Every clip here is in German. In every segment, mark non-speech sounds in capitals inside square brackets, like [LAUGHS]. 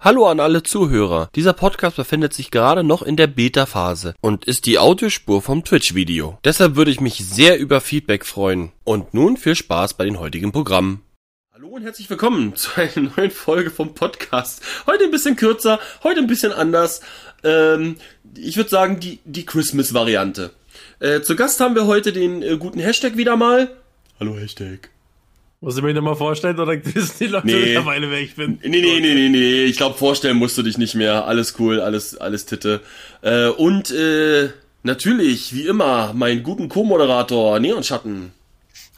Hallo an alle Zuhörer. Dieser Podcast befindet sich gerade noch in der Beta-Phase und ist die Audiospur vom Twitch-Video. Deshalb würde ich mich sehr über Feedback freuen. Und nun viel Spaß bei den heutigen Programmen. Hallo und herzlich willkommen [LAUGHS] zu einer neuen Folge vom Podcast. Heute ein bisschen kürzer, heute ein bisschen anders. Ähm, ich würde sagen, die, die Christmas-Variante. Äh, zu Gast haben wir heute den äh, guten Hashtag wieder mal. Hallo Hashtag. Muss ich mir nochmal vorstellen oder [LAUGHS] wissen die Leute Nee. mittlerweile, wer ich bin? Nee, nee, nee, nee, nee. Ich glaube, vorstellen musst du dich nicht mehr. Alles cool, alles, alles Titte. Äh, und äh, natürlich, wie immer, meinen guten Co-Moderator Neonschatten.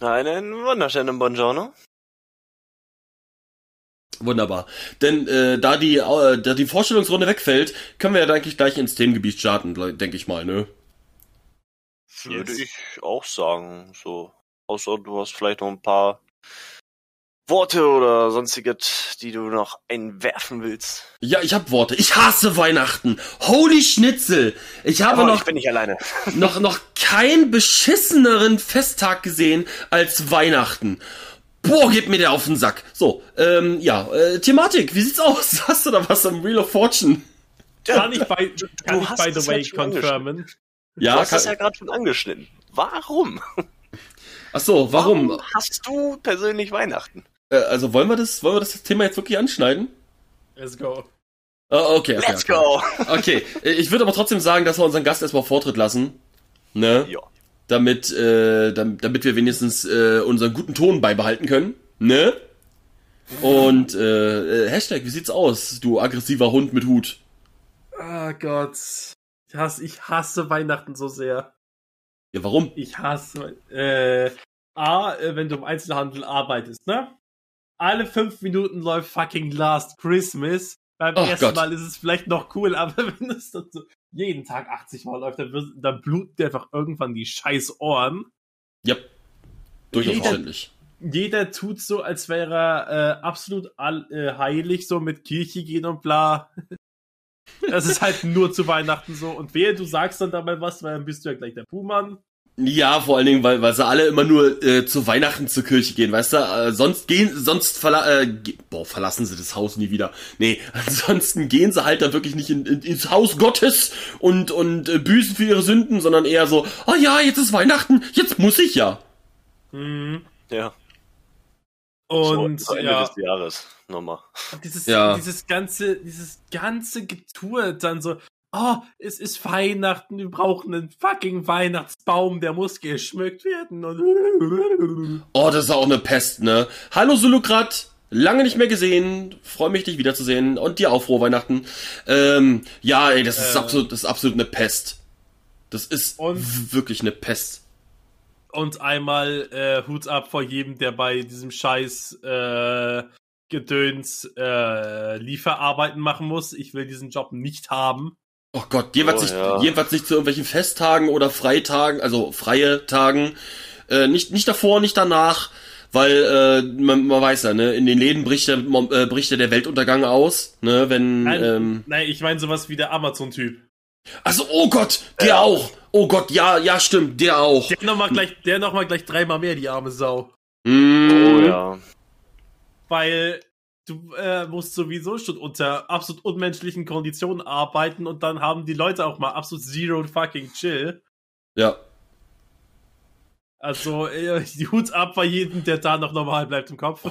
Einen wunderschönen Buongiorno. Wunderbar. Denn äh, da die äh, da die Vorstellungsrunde wegfällt, können wir ja eigentlich gleich ins Themengebiet starten, denke ich mal, ne? Würde ich auch sagen, so. Außer du hast vielleicht noch ein paar Worte oder sonstiges, die du noch einwerfen willst. Ja, ich hab Worte. Ich hasse Weihnachten. Holy Schnitzel. Ich habe Aber noch ich bin nicht alleine. [LAUGHS] noch noch keinen beschisseneren Festtag gesehen als Weihnachten. Boah, geht mir der auf den Sack. So, ähm, ja, äh, Thematik, wie sieht's aus? [LAUGHS] Hast du da was am Wheel of Fortune? Kann ich, by, kann ich hast by the way confirmen? Ja, du hast es kann, ja gerade schon angeschnitten. Warum? Ach so, warum? hast du persönlich Weihnachten? Äh, also wollen wir das, wollen wir das Thema jetzt wirklich anschneiden? Let's go. Ah, okay, okay. Let's okay. go! [LAUGHS] Okay, äh, ich würde aber trotzdem sagen, dass wir unseren Gast erstmal Vortritt lassen. Ne? Ja. Damit, äh, damit, damit wir wenigstens äh, unseren guten Ton beibehalten können. Ne? Und äh, äh, Hashtag, wie sieht's aus, du aggressiver Hund mit Hut? Oh Gott. Ich hasse, ich hasse Weihnachten so sehr. Ja, warum? Ich hasse. Äh, A, äh, wenn du im Einzelhandel arbeitest, ne? Alle fünf Minuten läuft fucking Last Christmas. Beim Oh ersten Gott. Mal ist es vielleicht noch cool, [LAUGHS] aber wenn es dann so jeden Tag 80 Mal läuft, dann, wird- dann bluten dir einfach irgendwann die scheiß Ohren. Ja, durchaus Jeder- verständlich. jeder tut so, als wäre er äh, absolut all, äh, heilig, so mit Kirche gehen und bla. Das ist halt nur zu Weihnachten so. Und wehe, du sagst dann dabei was, weil dann bist du ja gleich der Buhmann. Ja, vor allen Dingen, weil, weil sie alle immer nur äh, zu Weihnachten zur Kirche gehen, weißt du? Äh, sonst gehen, sonst verla äh, ge boah, verlassen sie das Haus nie wieder. Nee, [LAUGHS] ansonsten gehen sie halt da wirklich nicht in, in, ins Haus Gottes und, und äh, büßen für ihre Sünden, sondern eher so, oh ja, jetzt ist Weihnachten, jetzt muss ich ja. Mhm. Ja. Und so, Ende ja, des Jahres. Nochmal. dieses, Ja. dieses ganze, dieses ganze Getue dann so, oh, es ist Weihnachten, wir brauchen einen fucking Weihnachtsbaum, der muss geschmückt werden. Und Oh, das ist auch eine Pest, ne? Hallo Sulukrat, lange nicht mehr gesehen, freue mich dich wiederzusehen und dir auch frohe Weihnachten. Ähm, ja, ey, das ist Äh. absolut, das ist absolut eine Pest. Das ist wirklich eine Pest. Und einmal äh, Hut ab vor jedem, der bei diesem Scheiß äh, Gedöns äh, Lieferarbeiten machen muss. Ich will diesen Job nicht haben. Oh Gott, jedenfalls, Oh, nicht, ja. jedenfalls nicht zu irgendwelchen Festtagen oder Freitagen, also freie Tagen. Äh, nicht, nicht davor, nicht danach, weil äh, man, man weiß ja, ne, in den Läden bricht ja, mom- äh, bricht ja der Weltuntergang aus, ne, wenn. Nein, Ähm, nein ich meine sowas wie der Amazon-Typ. Also, oh Gott, der Ja. auch. Oh Gott, ja, ja, stimmt, der auch. Der nochmal gleich, der noch mal gleich dreimal mehr, die arme Sau. Mm, Oh ja. Weil du äh, musst sowieso schon unter absolut unmenschlichen Konditionen arbeiten und dann haben die Leute auch mal absolut zero fucking chill. Ja. Also, äh, die Hut ab bei jedem, der da noch normal bleibt im Kopf.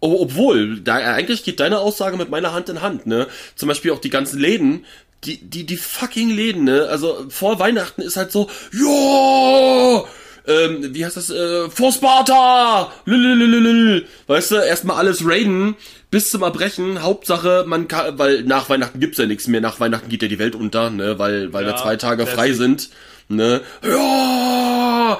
Oh, obwohl, da, eigentlich geht deine Aussage mit meiner Hand in Hand, ne? Zum Beispiel auch die ganzen Läden, die, die, die fucking Läden, ne? Also vor Weihnachten ist halt so, ja, ähm, wie heißt das, äh, vor Sparta, lülülülülül. weißt du, erstmal alles raiden, bis zum Erbrechen, Hauptsache, man kann, weil nach Weihnachten gibt's ja nichts mehr, nach Weihnachten geht ja die Welt unter, ne? Weil, weil Ja, da zwei Tage frei sind, ne? Ja,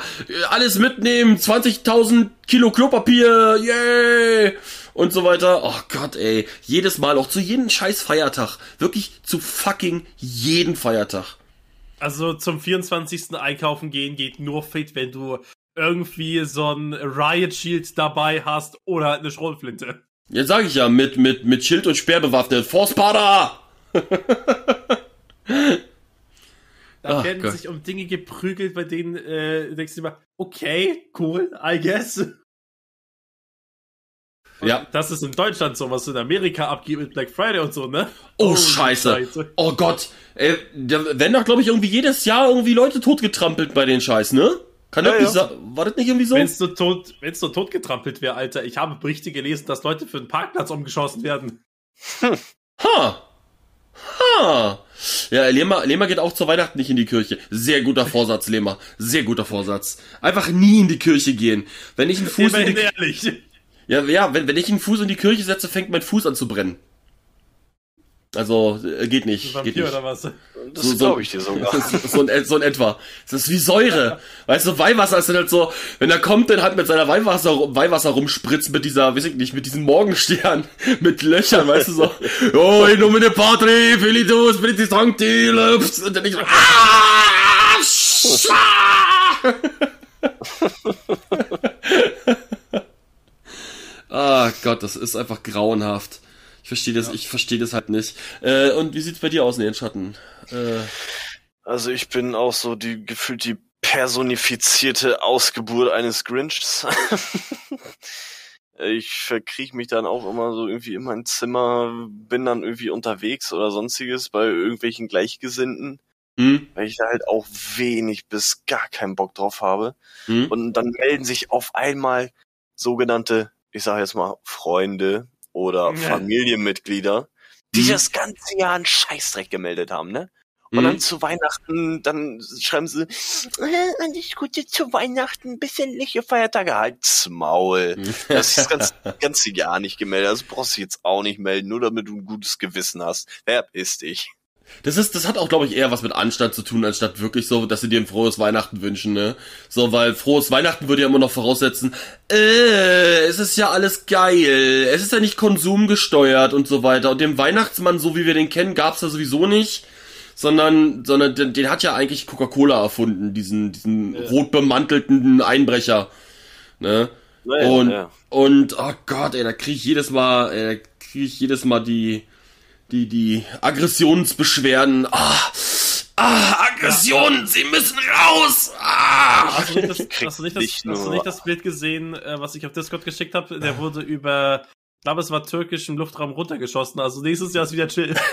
alles mitnehmen, 20.000 Kilo Klopapier, yay! Und so weiter. Oh Gott, ey. Jedes Mal, auch zu jedem scheiß Feiertag. Wirklich zu fucking jeden Feiertag. Also zum 24. Einkaufen gehen geht nur fit, wenn du irgendwie so ein Riot Shield dabei hast oder halt eine Schrotflinte. Jetzt sage ich ja, mit, mit, mit Schild und Speer bewaffnet. Forspada! [LAUGHS] Da Ach werden Gott. sich um Dinge geprügelt, bei denen äh, denkst du immer, okay, cool, I guess. Ja. Das ist in Deutschland so, was in Amerika abgeht mit Black Friday und so, ne? Oh, Scheiße. Oh Gott. Äh, da werden doch, glaube ich, irgendwie jedes Jahr irgendwie Leute totgetrampelt bei den Scheiß, ne? Kann Ja, das nicht ja. sa- War das nicht irgendwie so? Wenn's nur tot, wenn's nur tot getrampelt wäre, Alter. Ich habe Berichte gelesen, dass Leute für einen Parkplatz umgeschossen werden. Ha. Ha. Ja, Lehmer, Lehmer geht auch zu Weihnachten nicht in die Kirche. Sehr guter Vorsatz, Lehmer. Sehr guter Vorsatz. Einfach nie in die Kirche gehen. Wenn ich einen Fuß in Immerhin die, ehrlich. Ja, ja, wenn, wenn ich einen Fuß in die Kirche setze, fängt mein Fuß an zu brennen. Also, äh, geht nicht. Geht Vampir nicht. oder was? Das So- so- glaube ich dir sogar. [LAUGHS] so, in, so in etwa. Das ist wie Säure. Weißt du, Weihwasser ist dann halt so, wenn er kommt, dann halt mit seiner Weihwasser, Weihwasser rumspritzt mit dieser, weiß ich nicht, mit diesen Morgenstern, [LAUGHS] mit Löchern, weißt du, so, oh, in nomine Patri, Filitus, Spiritus Sancti, Lups, und dann ich so, ah, [LAUGHS] Ah Gott, das ist einfach grauenhaft. Ich verstehe das, ich verstehe das halt nicht. Äh, und wie sieht's bei dir aus in den Schatten? Äh, Also ich bin auch so die gefühlt die personifizierte Ausgeburt eines Grinchs. [LAUGHS] ich verkriech mich dann auch immer so irgendwie in mein Zimmer, bin dann irgendwie unterwegs oder sonstiges bei irgendwelchen Gleichgesinnten, hm? weil ich da halt auch wenig bis gar keinen Bock drauf habe. Hm? Und dann melden sich auf einmal sogenannte, ich sage jetzt mal, Freunde oder Ja. Familienmitglieder, die Mhm. das ganze Jahr einen Scheißdreck gemeldet haben, ne? Und Hm? dann zu Weihnachten, dann schreiben sie, äh, alles Gute zu Weihnachten, besinnliche Feiertage, halt's Maul. Das ist ganz, [LAUGHS] ganze Jahr nicht gemeldet, das brauchst du jetzt auch nicht melden, nur damit du ein gutes Gewissen hast. Verpiss dich. Das ist, das hat auch, glaube ich, eher was mit Anstand zu tun, anstatt wirklich so, dass sie dir ein frohes Weihnachten wünschen, ne? So, weil frohes Weihnachten würde ja immer noch voraussetzen, äh, es ist ja alles geil, es ist ja nicht konsumgesteuert und so weiter. Und dem Weihnachtsmann, so wie wir den kennen, gab's ja sowieso nicht. Sondern, sondern den, den hat ja eigentlich Coca-Cola erfunden, diesen, diesen rot bemantelten Einbrecher. Ne? Naja, und, ja. und, oh Gott, ey, da krieg ich jedes Mal, ey, da krieg ich jedes Mal die, die, die Aggressionsbeschwerden. Ah, ah, Aggressionen, sie müssen raus! Ah! Hast du nicht das, Kriegt hast du nicht das, nicht hast du nur- nicht das Bild gesehen, äh, was ich auf Discord geschickt habe? Der wurde über, ich glaube, es war türkisch im Luftraum runtergeschossen. Also nächstes Jahr ist wieder chill. [LAUGHS]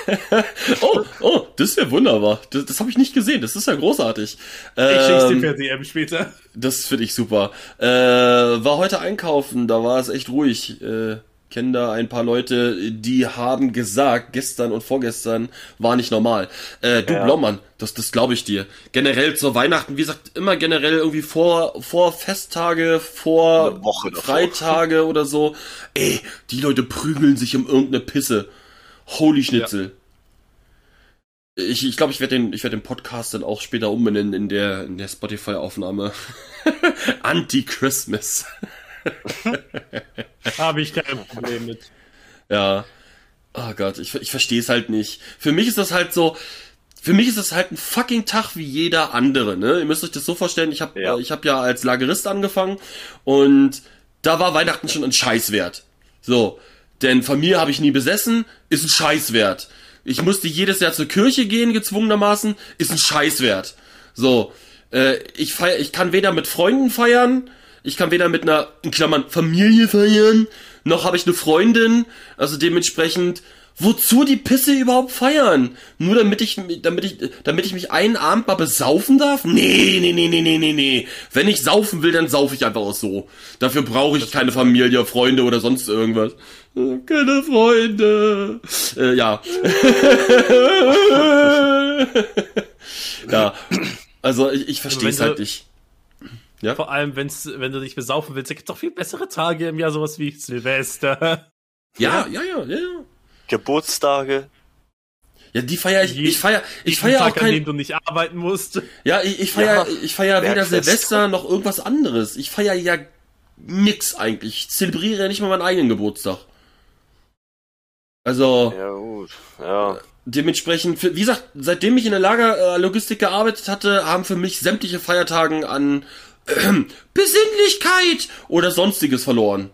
Oh, oh, das ist ja wunderbar. Das, das habe ich nicht gesehen. Das ist ja großartig. Ich schick's dir Ähm, per DM später. Das finde ich super. Äh, war heute einkaufen, da war es echt ruhig. Äh, kenne da ein paar Leute, die haben gesagt, gestern und vorgestern war nicht normal. Äh, du Ja. Blaumann, das, das glaube ich dir. Generell zur Weihnachten, wie gesagt, immer generell irgendwie vor, vor Festtage, vor. Freitage [LAUGHS] oder so. Ey, die Leute prügeln sich um irgendeine Pisse. Holy Schnitzel. Ich, ich glaube, ich werde den, ich werde den Podcast dann auch später umbenennen in der, in der Spotify-Aufnahme. [LAUGHS] Anti-Christmas. [LAUGHS] Habe ich kein Problem mit. Ja. Oh Gott, ich, ich verstehe es halt nicht. Für mich ist das halt so, für mich ist das halt ein fucking Tag wie jeder andere, ne? Ihr müsst euch das so vorstellen, ich habe Ja. äh, ich hab ja als Lagerist angefangen und da war Weihnachten schon ein Scheißwert. So, denn Familie habe ich nie besessen, ist ein Scheißwert. Ich musste jedes Jahr zur Kirche gehen, gezwungenermaßen, ist ein Scheißwert. So, äh, ich feier, ich kann weder mit Freunden feiern, ich kann weder mit einer, in Klammern, Familie feiern, noch habe ich eine Freundin, also dementsprechend, wozu die Pisse überhaupt feiern? Nur damit ich, damit ich, damit ich mich einen Abend mal besaufen darf? Nee, nee, nee, nee, nee, nee, nee. Wenn ich saufen will, dann saufe ich einfach auch so. Dafür brauche ich keine Familie, Freunde oder sonst irgendwas. Keine Freunde. Äh, ja. [LAUGHS] ja. Also ich, ich verstehe es du- halt nicht. Vor allem, wenn's, wenn du dich besaufen willst, gibt es doch viel bessere Tage im Jahr, sowas wie Silvester. Ja, ja, ja, ja, ja. Geburtstage. Ja, die feier ich, Je- ich feier, ich feier auch Tag, an dem kein, du nicht arbeiten musst. ja, ich, ich feier, Ja, ich feier weder. Silvester noch irgendwas anderes. Ich feier ja nix eigentlich. Ich zelebriere ja nicht mal meinen eigenen Geburtstag. Also, Ja, gut. Ja. dementsprechend, wie gesagt, seitdem ich in der Lagerlogistik gearbeitet hatte, haben für mich sämtliche Feiertagen an [CLEARS THROAT] Besinnlichkeit oder sonstiges verloren.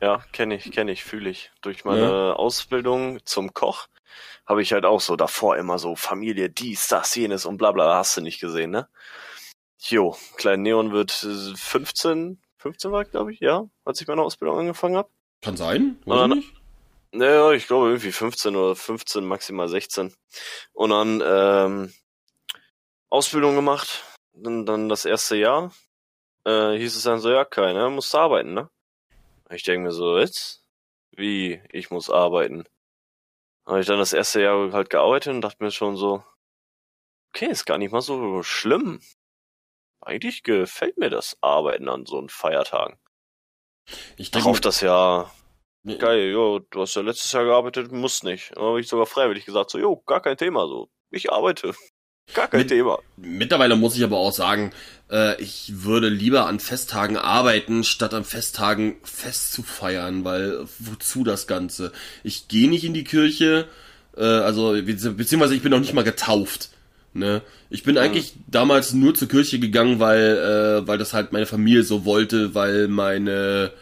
Ja, kenne ich, kenne ich, fühle ich. Durch meine Ja. Ausbildung zum Koch habe ich halt auch so davor immer so Familie, dies, das, jenes und bla bla, hast du nicht gesehen, ne? Jo, Klein Neon wird äh, 15, 15 war glaube ich, ja, als ich meine Ausbildung angefangen habe. Kann sein, ich nicht. Naja, ich glaube irgendwie 15 oder 15, maximal 16. Und dann ähm, Ausbildung gemacht. Dann, dann das erste Jahr äh, hieß es dann so, ja, keiner, musst arbeiten, ne? Ich denke mir so, jetzt? Wie, ich muss arbeiten? Habe ich dann das erste Jahr halt gearbeitet und dachte mir schon so, okay, ist gar nicht mal so schlimm. Eigentlich gefällt mir das Arbeiten an so einen Feiertagen. Ich Darauf denke, das Jahr, geil, jo, du hast ja letztes Jahr gearbeitet, musst nicht. Dann habe ich sogar freiwillig gesagt, so, jo, gar kein Thema, so, ich arbeite. Gar kein Mit- Thema. mittlerweile muss ich aber auch sagen, äh, ich würde lieber an Festtagen arbeiten, statt an Festtagen fest zu feiern, weil wozu das Ganze? Ich gehe nicht in die Kirche, äh, also bezieh- beziehungsweise ich bin noch nicht mal getauft. Ne? Ich bin eigentlich damals nur zur Kirche gegangen, weil, äh, weil das halt meine Familie so wollte, weil meine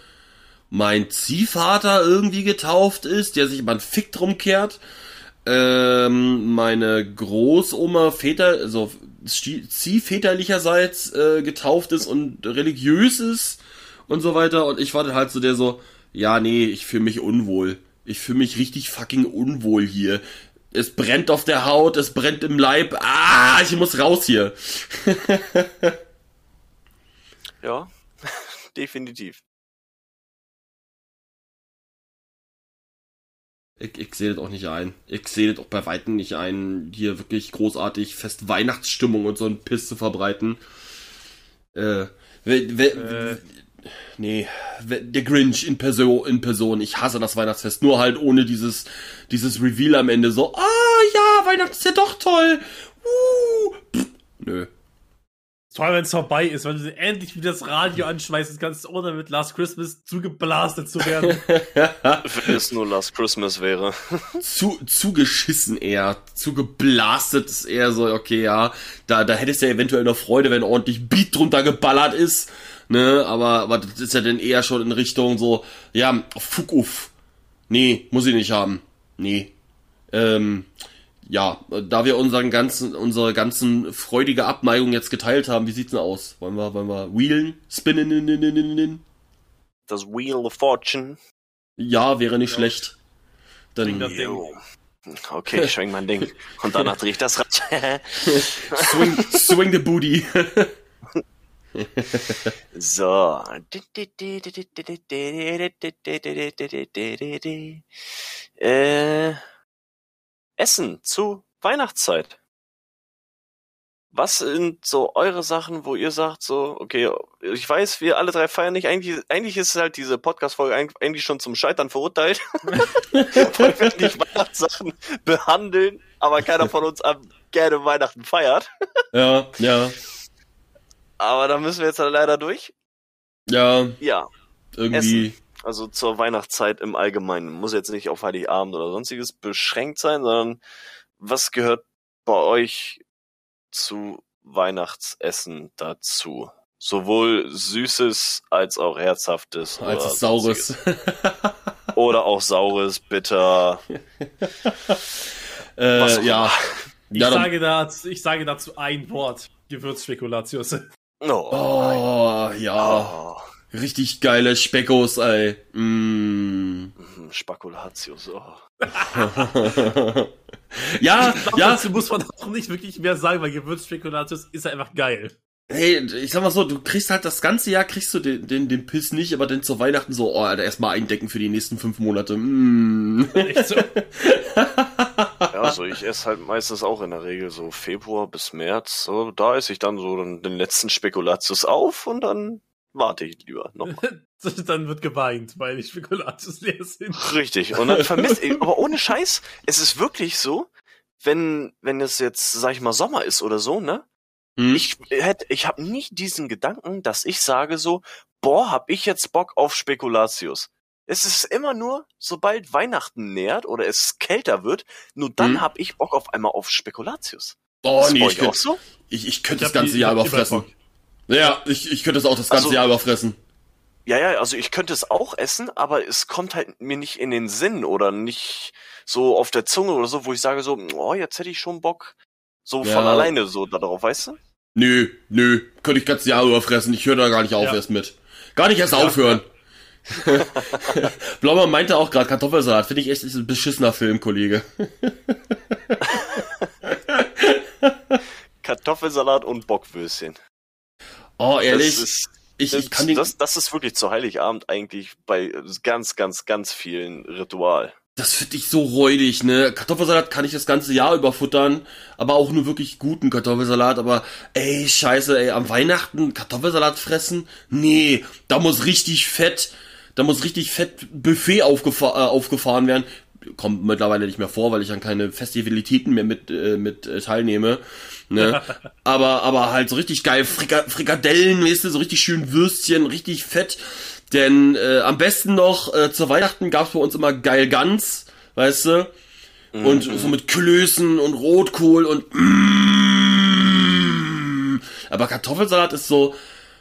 mein Ziehvater irgendwie getauft ist, der sich immer einen Fick drum kehrt. Ähm, meine Großoma Väter, also ziehväterlicherseits äh, getauft ist und religiös ist und so weiter. Und ich war dann halt so der so, ja, nee, ich fühle mich unwohl. Ich fühle mich richtig fucking unwohl hier. Es brennt auf der Haut, es brennt im Leib. Ah, ich muss raus hier. [LAUGHS] Ja, [LAUGHS] definitiv. Ich, ich sehe das auch nicht ein. Ich sehe das auch bei Weitem nicht ein, hier wirklich großartig fest Weihnachtsstimmung und so ein Piss zu verbreiten. Äh, we, we, Äh. nee, we- der Grinch in Person, in Person. Ich hasse das Weihnachtsfest, nur halt ohne dieses, dieses Reveal am Ende so, ah ja, Weihnachten ist ja doch toll. Uh, pff, nö. Toll, wenn es vorbei ist, wenn du endlich wieder das Radio anschmeißen kannst, ohne mit Last Christmas zugeblastet zu werden. [LAUGHS] Wenn es nur Last Christmas wäre. zu, zugeschissen eher, zugeblastet ist eher so, okay, ja, da, da hättest du ja eventuell noch Freude, wenn ordentlich Beat drunter geballert ist, ne, aber, aber das ist ja dann eher schon in Richtung so, ja, fuck uff. Nee, muss ich nicht haben. Nee. Ähm, ja, da wir unseren ganzen, unsere ganzen freudige Abneigung jetzt geteilt haben, wie sieht's denn aus? Wollen wir, wollen wir wheelen, spinnen, in, in, in, in, in? Das Wheel of Fortune. Ja, wäre nicht schlecht. Bring Dann das Ding. Okay, ich schwenk mein Ding. [LAUGHS] Und danach drehe ich das Rad. [LAUGHS] swing, swing the booty. [LAUGHS] So. Äh, Essen zu Weihnachtszeit. Was sind so eure Sachen, wo ihr sagt, so, okay, ich weiß, wir alle drei feiern nicht. Eigentlich, eigentlich ist halt diese Podcast-Folge eigentlich- schon zum Scheitern verurteilt. [LAUGHS] Weil wir nicht Weihnachtssachen behandeln, aber keiner von uns am gerne Weihnachten feiert. Ja, ja, Aber da müssen wir jetzt halt leider durch. ja, Ja, irgendwie. Also zur Weihnachtszeit im Allgemeinen. Muss jetzt nicht auf Heiligabend oder sonstiges beschränkt sein, sondern was gehört bei euch zu Weihnachtsessen dazu? Sowohl Süßes als auch Herzhaftes. Als oder es Saures. Oder auch Saures, bitter. [LAUGHS] äh, ja. Ich, ja sage dazu, ich sage dazu ein Wort. Gewürzspekulatius. Oh. oh, ja. Oh. Richtig geile Speckos, ey. Mm. Mhm, Spekulatius. Oh. [LAUGHS] ja, glaub, ja. Dazu muss man auch nicht wirklich mehr sagen, weil Gewürzspekulatius ist einfach geil. Hey, ich sag mal so, du kriegst halt das ganze Jahr, kriegst du den, den, den Piss nicht, aber dann zu Weihnachten so, oh, Alter, erstmal eindecken für die nächsten fünf Monate. Mm. Echt so. [LAUGHS] Ja, also ich esse halt meistens auch in der Regel so Februar bis März. So, da esse ich dann so den, den letzten Spekulatius auf und dann warte ich lieber noch. [LAUGHS] Dann wird geweint, weil die Spekulatius leer sind. Richtig. Und dann vermisst ich, [LAUGHS] aber ohne Scheiß, es ist wirklich so, wenn, wenn es jetzt, sag ich mal, Sommer ist oder so, ne? Hm? Ich hätte, ich habe nicht diesen Gedanken, dass ich sage so, boah, hab ich jetzt Bock auf Spekulatius. Es ist immer nur, sobald Weihnachten nähert oder es kälter wird, nur dann Hm. hab ich Bock auf einmal auf Spekulatius. oh, Ist nee, ich euch auch könnte so? ich, ich könnt Ich das hab ganze die- Jahr ich hab überfressen. Immer Bock. Ja, ich, ich könnte das auch das ganze Also- Jahr überfressen. Ja, ja, also ich könnte es auch essen, aber es kommt halt mir nicht in den Sinn oder nicht so auf der Zunge oder so, wo ich sage so, oh, jetzt hätte ich schon Bock. So Ja. von alleine so darauf, weißt du? Nö, nö, könnte ich das ganze Jahr überfressen. Ich höre da gar nicht auf Ja. erst mit. Gar nicht erst Ja. aufhören. [LAUGHS] [LAUGHS] Blaumann meinte auch gerade Kartoffelsalat. Finde ich echt ist ein beschissener Film, Kollege. [LAUGHS] Kartoffelsalat und Bockwürstchen. Oh, ehrlich? Das ist, ich, ich kann den, das, das ist wirklich zu Heiligabend eigentlich bei ganz, ganz, ganz vielen Ritual. Das finde ich so räudig, ne? Kartoffelsalat kann ich das ganze Jahr über futtern, aber auch nur wirklich guten Kartoffelsalat. Aber ey, scheiße, ey, am Weihnachten Kartoffelsalat fressen? Nee, da muss richtig fett, da muss richtig fett Buffet aufgefa äh, aufgefahren werden. Kommt mittlerweile nicht mehr vor, weil ich an keine Festivalitäten mehr mit, äh, mit äh, teilnehme. Ne? [LAUGHS] aber, aber halt so richtig geil Frika Frikadellen, weißt du, so richtig schön Würstchen, richtig fett. Denn äh, am besten noch äh, zu Weihnachten gab's bei uns immer geil Gans, weißt du? Und so mit Klößen und Rotkohl und mm, aber Kartoffelsalat ist so,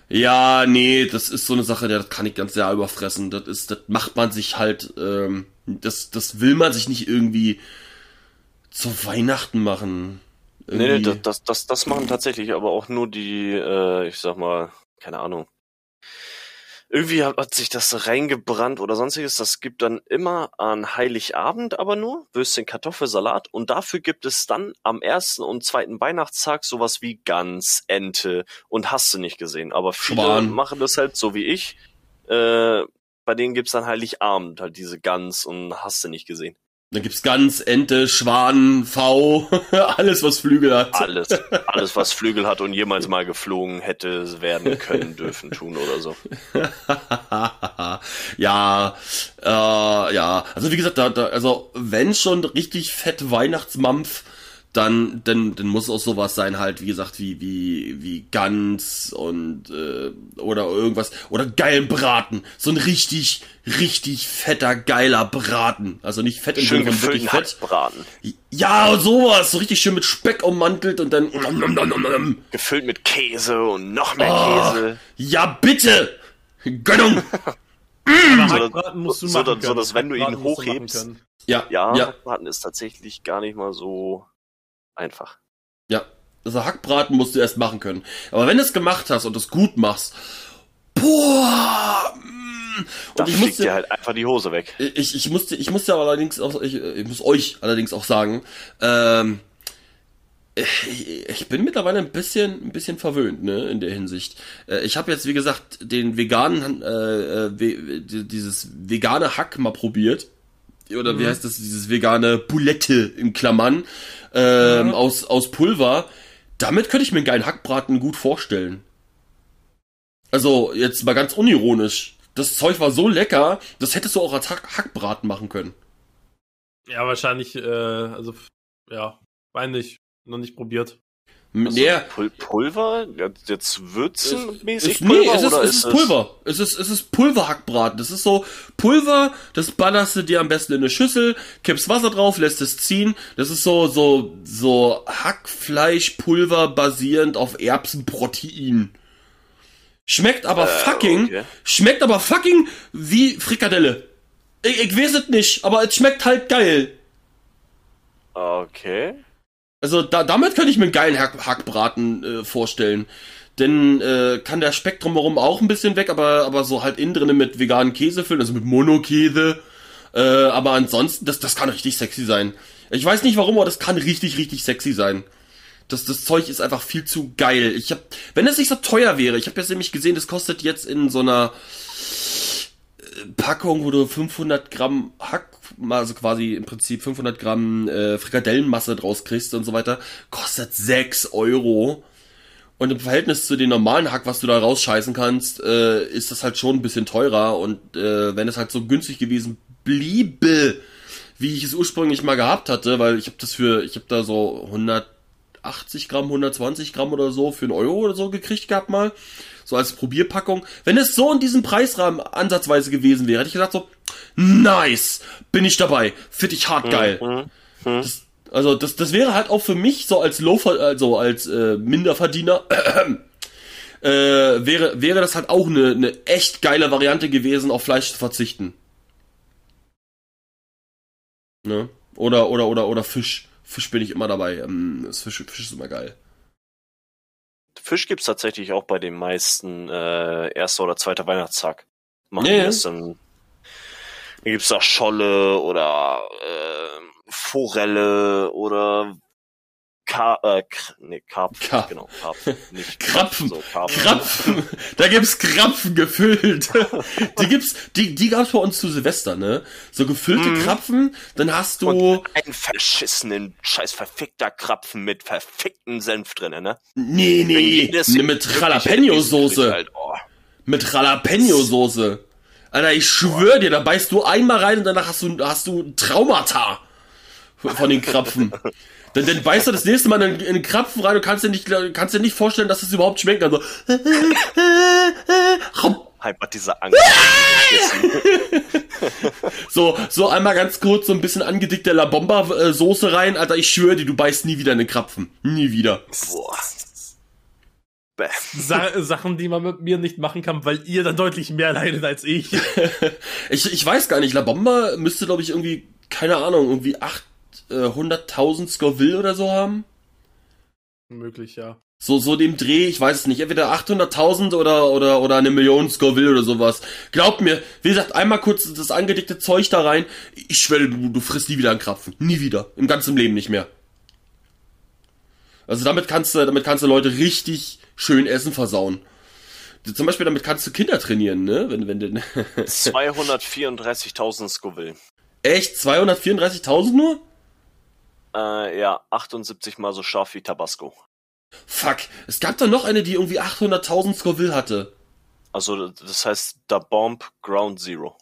ja, nee, das ist so eine Sache, das kann ich ganz Jahr überfressen. Das ist, das macht man sich halt, ähm, das, das will man sich nicht irgendwie zu Weihnachten machen. Nee, nee, das, das, das, machen tatsächlich aber auch nur die, äh, ich sag mal, keine Ahnung. Irgendwie hat, hat sich das reingebrannt oder sonstiges. Das gibt dann immer an Heiligabend aber nur Würstchen, Kartoffelsalat und dafür gibt es dann am ersten und zweiten Weihnachtstag sowas wie Gans, Ente und hast du nicht gesehen. Aber viele Schwan. machen das halt so wie ich. Äh, bei denen gibt's dann Heiligabend halt diese Gans und hast du nicht gesehen. Dann gibt's Gans, Ente, Schwan, V, [LAUGHS] alles was Flügel hat. Alles, alles was [LAUGHS] Flügel hat und jemals mal geflogen hätte werden können, dürfen, tun oder so. [LAUGHS] ja, äh, ja. Also wie gesagt, da, da, also wenn schon richtig fett Weihnachtsmampf, dann, dann, dann muss auch sowas sein, halt, wie gesagt, wie, wie, wie Gans und äh, oder irgendwas. Oder geilen Braten. So ein richtig, richtig fetter, geiler Braten. Also nicht fett im Sinne von wirklich fett. Hackbraten. Ja, sowas. So richtig schön mit Speck ummantelt und dann. Gefüllt mit Käse und noch mehr Oh. Käse. Ja, bitte! Gönnung! [LAUGHS] Aber So, so, dass wenn du ihn hochhebst-. Ja, Ja, ja, Hackbraten ist tatsächlich gar nicht mal so einfach. ja. Also Hackbraten musst du erst machen können. Aber wenn du es gemacht hast und es gut machst, boah! mm, Und ich fliegt musste, dir halt einfach die Hose weg. ich, ich musste, ich musste allerdings auch, ich, ich muss euch allerdings auch sagen, ähm, ich, ich bin mittlerweile ein bisschen, ein bisschen verwöhnt, ne, in der Hinsicht. Äh, Ich habe jetzt, wie gesagt, den veganen, äh, äh, dieses vegane Hack mal probiert. Oder wie heißt das, dieses vegane Bulette in Klammern, ähm, aus, aus Pulver. Damit könnte ich mir einen geilen Hackbraten gut vorstellen. Also, jetzt mal ganz unironisch. Das Zeug war so lecker, das hättest du auch als Hack Hackbraten machen können. Ja, wahrscheinlich, äh, also, ja, weiß nicht, noch nicht probiert. Nee, Pul Pulver? Jetzt- würzenmäßig es, nee, Pulver es ist, oder es ist Pulver. Es ist, es ist Pulverhackbraten. Das ist so Pulver, das ballerst du dir am besten in eine Schüssel, kippst Wasser drauf, lässt es ziehen. Das ist so, so, so Hackfleischpulver basierend auf Erbsenprotein. Schmeckt aber Äh, fucking, okay. schmeckt aber fucking wie Frikadelle. Ich, ich weiß es nicht, aber es schmeckt halt geil. Okay. Also da, damit könnte ich mir einen geilen Hack, Hackbraten äh, vorstellen. Denn äh, kann der Speck drumherum auch ein bisschen weg, aber, aber so halt innen drinne mit veganen Käse füllen, also mit Monokäse. Äh, aber ansonsten, das, das kann richtig sexy sein. Ich weiß nicht warum, aber das kann richtig, richtig sexy sein. Das, das Zeug ist einfach viel zu geil. Ich hab, wenn es nicht so teuer wäre, ich habe jetzt nämlich gesehen, das kostet jetzt in so einer Packung, wo du 500 Gramm Hack, also quasi im Prinzip 500 Gramm äh, Frikadellenmasse draus kriegst und so weiter, kostet 6 Euro. Und im Verhältnis zu den normalen Hack, was du da rausscheißen kannst, äh, ist das halt schon ein bisschen teurer. Und äh, wenn es halt so günstig gewesen bliebe, wie ich es ursprünglich mal gehabt hatte, weil ich habe das für, ich habe da so 180 Gramm, 120 Gramm oder so für einen Euro oder so gekriegt gehabt mal, so als Probierpackung. Wenn es so in diesem Preisrahmen ansatzweise gewesen wäre, hätte ich gesagt so, nice, bin ich dabei, finde ich hart geil. Mhm. Das, also das, das wäre halt auch für mich so als Low, also als äh, Minderverdiener, [CLEARS THROAT] äh, wäre, wäre das halt auch eine, eine echt geile Variante gewesen, auf Fleisch zu verzichten. Ne? Oder, oder, oder, oder Fisch. Fisch bin ich immer dabei. Ähm, Fisch, Fisch ist immer geil. Fisch gibt's tatsächlich auch bei den meisten äh, erster oder zweiter Weihnachtstag. machen ja. das dann. Dann gibt's da Scholle oder äh, Forelle oder Ka äh, nee, Karpfen, Karp- genau, Karpfen, nicht [LAUGHS] Krapfen. so, Karpfen. Krapfen. [LAUGHS] Da gibt's Krapfen gefüllt. [LAUGHS] Die gibt's, die, die gab's bei uns zu Silvester, ne? So gefüllte Mhm. Krapfen, dann hast du, Und einen verschissenen, scheiß verfickter Krapfen mit verfickten Senf drinnen, ne? nee, nee, jedes ne, mit Jalapeno-Soße. Halt, oh. Mit Jalapeno-Soße. Alter, ich schwör dir, da beißt du einmal rein und danach hast du, hast du Traumata von den Krapfen. Dann, dann beißt du das nächste Mal in, den Krapfen rein und kannst dir nicht, kannst dir nicht vorstellen, dass es überhaupt schmecken kann. So, Halt diese Angst. [LAUGHS] so, so einmal ganz kurz so ein bisschen angedickte La Bomba äh, Soße rein. Alter, ich schwör dir, du beißt nie wieder in den Krapfen. Nie wieder. Boah. Sa Sachen, die man mit mir nicht machen kann, weil ihr dann deutlich mehr leidet als ich. [LAUGHS] Ich, ich weiß gar nicht, La Bomba müsste, glaube ich, irgendwie, keine Ahnung, irgendwie 800.000 Scoville oder so haben. Möglich, ja. So, so dem Dreh, ich weiß es nicht, entweder 800.000 oder, oder, oder eine Million Scoville oder sowas. Glaubt mir, wie gesagt, einmal kurz das angedickte Zeug da rein. Ich schwöre, du, du frisst nie wieder einen Krapfen. Nie wieder. Im ganzen Leben nicht mehr. Also damit kannst du, damit kannst du Leute richtig schön Essen versauen. Zum Beispiel damit kannst du Kinder trainieren, ne? Wenn, wenn du, [LAUGHS] 234.000 Scoville. echt 234.000 nur? Äh, ja, 78 mal so scharf wie Tabasco. Fuck. Es gab da noch eine, die irgendwie 800.000 Scoville hatte. Also, das heißt Da Bomb Ground Zero.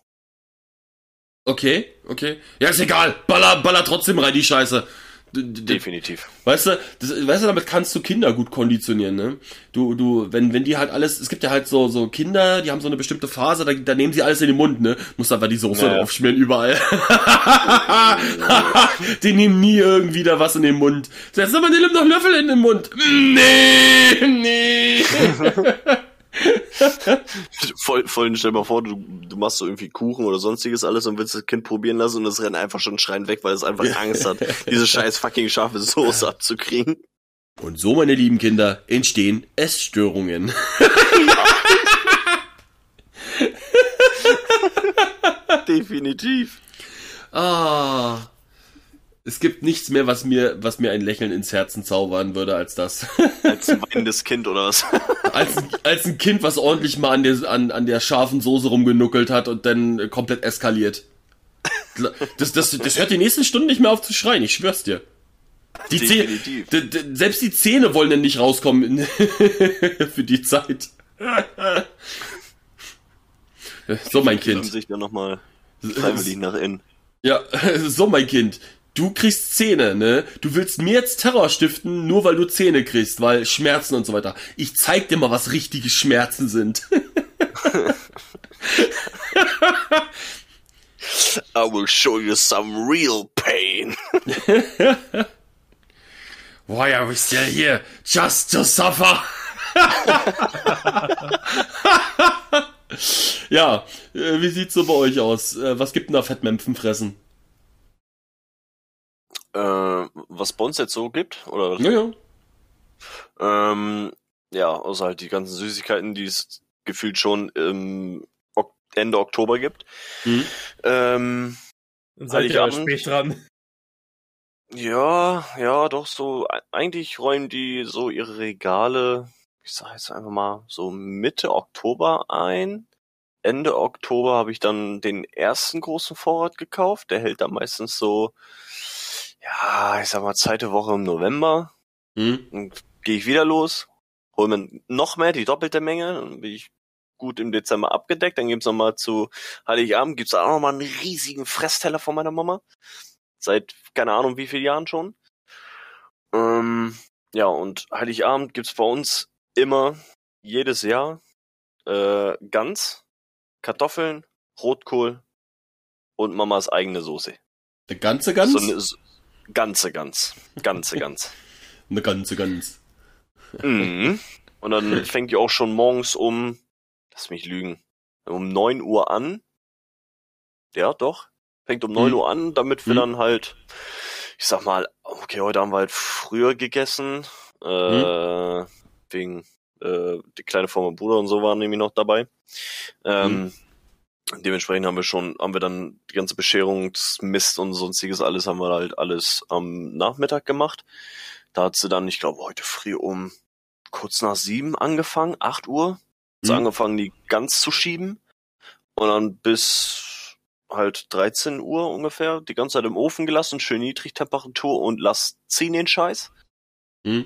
Okay, okay. Ja, ist egal. Baller, baller trotzdem rein, die Scheiße. Definitiv. Weißt du, das, weißt du, damit kannst du Kinder gut konditionieren, ne? Du, du, wenn, wenn die halt alles, es gibt ja halt so, so Kinder, die haben so eine bestimmte Phase, da, da nehmen sie alles in den Mund, ne? Muss einfach die Soße Ja. draufschmieren überall. [LAUGHS] die nehmen nie irgendwie da was in den Mund. Setz doch mal nimm noch Löffel in den Mund. Nee, nee. [LAUGHS] [LAUGHS] Voll, voll, stell dir mal vor, du, du machst so irgendwie Kuchen oder sonstiges alles und willst das Kind probieren lassen und es rennt einfach schon schreiend weg, weil es einfach [LAUGHS] Angst hat, diese scheiß fucking scharfe Soße abzukriegen. Und so, meine lieben Kinder, entstehen Essstörungen. [LAUGHS] Definitiv. Ah. Es gibt nichts mehr, was mir, was mir ein Lächeln ins Herzen zaubern würde als das. [LAUGHS] Als ein weinendes Kind oder was. [LAUGHS] als, als ein Kind, was ordentlich mal an der, an, an der scharfen Soße rumgenuckelt hat und dann äh, komplett eskaliert. Das, das, das hört die nächsten Stunden nicht mehr auf zu schreien, ich schwör's dir. Die Zähne, selbst die Zähne wollen dann nicht rauskommen [LAUGHS] für die Zeit. So, mein Kind. sich dann nochmal freiwillig nach innen. Ja, so mein Kind. Du kriegst Zähne, ne? Du willst mir jetzt Terror stiften, nur weil du Zähne kriegst, weil Schmerzen und so weiter. Ich zeig dir mal, was richtige Schmerzen sind. [LAUGHS] I will show you some real pain. [LAUGHS] Boah, ja, wisst ihr hier, just to suffer. [LAUGHS] ja, äh, wie sieht's so bei euch aus? Äh, Was gibt denn da Fettmämpfen fressen? Äh, was uns jetzt so gibt, oder? Ja, ja. Ähm, ja, außer halt die ganzen Süßigkeiten, die es gefühlt schon im ok Ende Oktober gibt. Mhm. Ähm, Dann seid ihr spät dran. ja, ja, doch so. e- Eigentlich räumen die so ihre Regale, ich sag jetzt einfach mal, so Mitte Oktober ein. Ende Oktober habe ich dann den ersten großen Vorrat gekauft. Der hält dann meistens so, ja, ich sag mal, zweite Woche im November. Hm? Gehe ich wieder los, hol mir noch mehr, die doppelte Menge, dann bin ich gut im Dezember abgedeckt, dann gibt's noch mal zu Heiligabend, gibt's auch noch mal einen riesigen Fressteller von meiner Mama. Seit keine Ahnung wie vielen Jahren schon. Ähm, ja, und Heiligabend gibt's bei uns immer, jedes Jahr, äh, Gans, Kartoffeln, Rotkohl und Mamas eigene Soße. Der ganze Gans? So eine, so, ganze Gans. Ganze Gans. [LAUGHS] Eine ganze Gans. Mhm. Und dann [LAUGHS] fängt die auch schon morgens um, lass mich lügen, um neun Uhr an. Ja, doch. Fängt um neun Mhm. Uhr an, damit wir Mhm. dann halt, ich sag mal, okay, heute haben wir halt früher gegessen, äh, wegen, äh, die kleine von meinem Bruder und so waren nämlich noch dabei. Ähm, dementsprechend haben wir schon, haben wir dann die ganze Bescherungsmist und sonstiges alles haben wir halt alles am Nachmittag gemacht. Da hat sie dann, ich glaube, heute früh um kurz nach sieben angefangen, acht Uhr, hat sie Mhm. angefangen, die ganz zu schieben. Und dann bis halt 13 Uhr ungefähr die ganze Zeit im Ofen gelassen, schön Niedrigtemperatur und lass ziehen den Scheiß. Hm?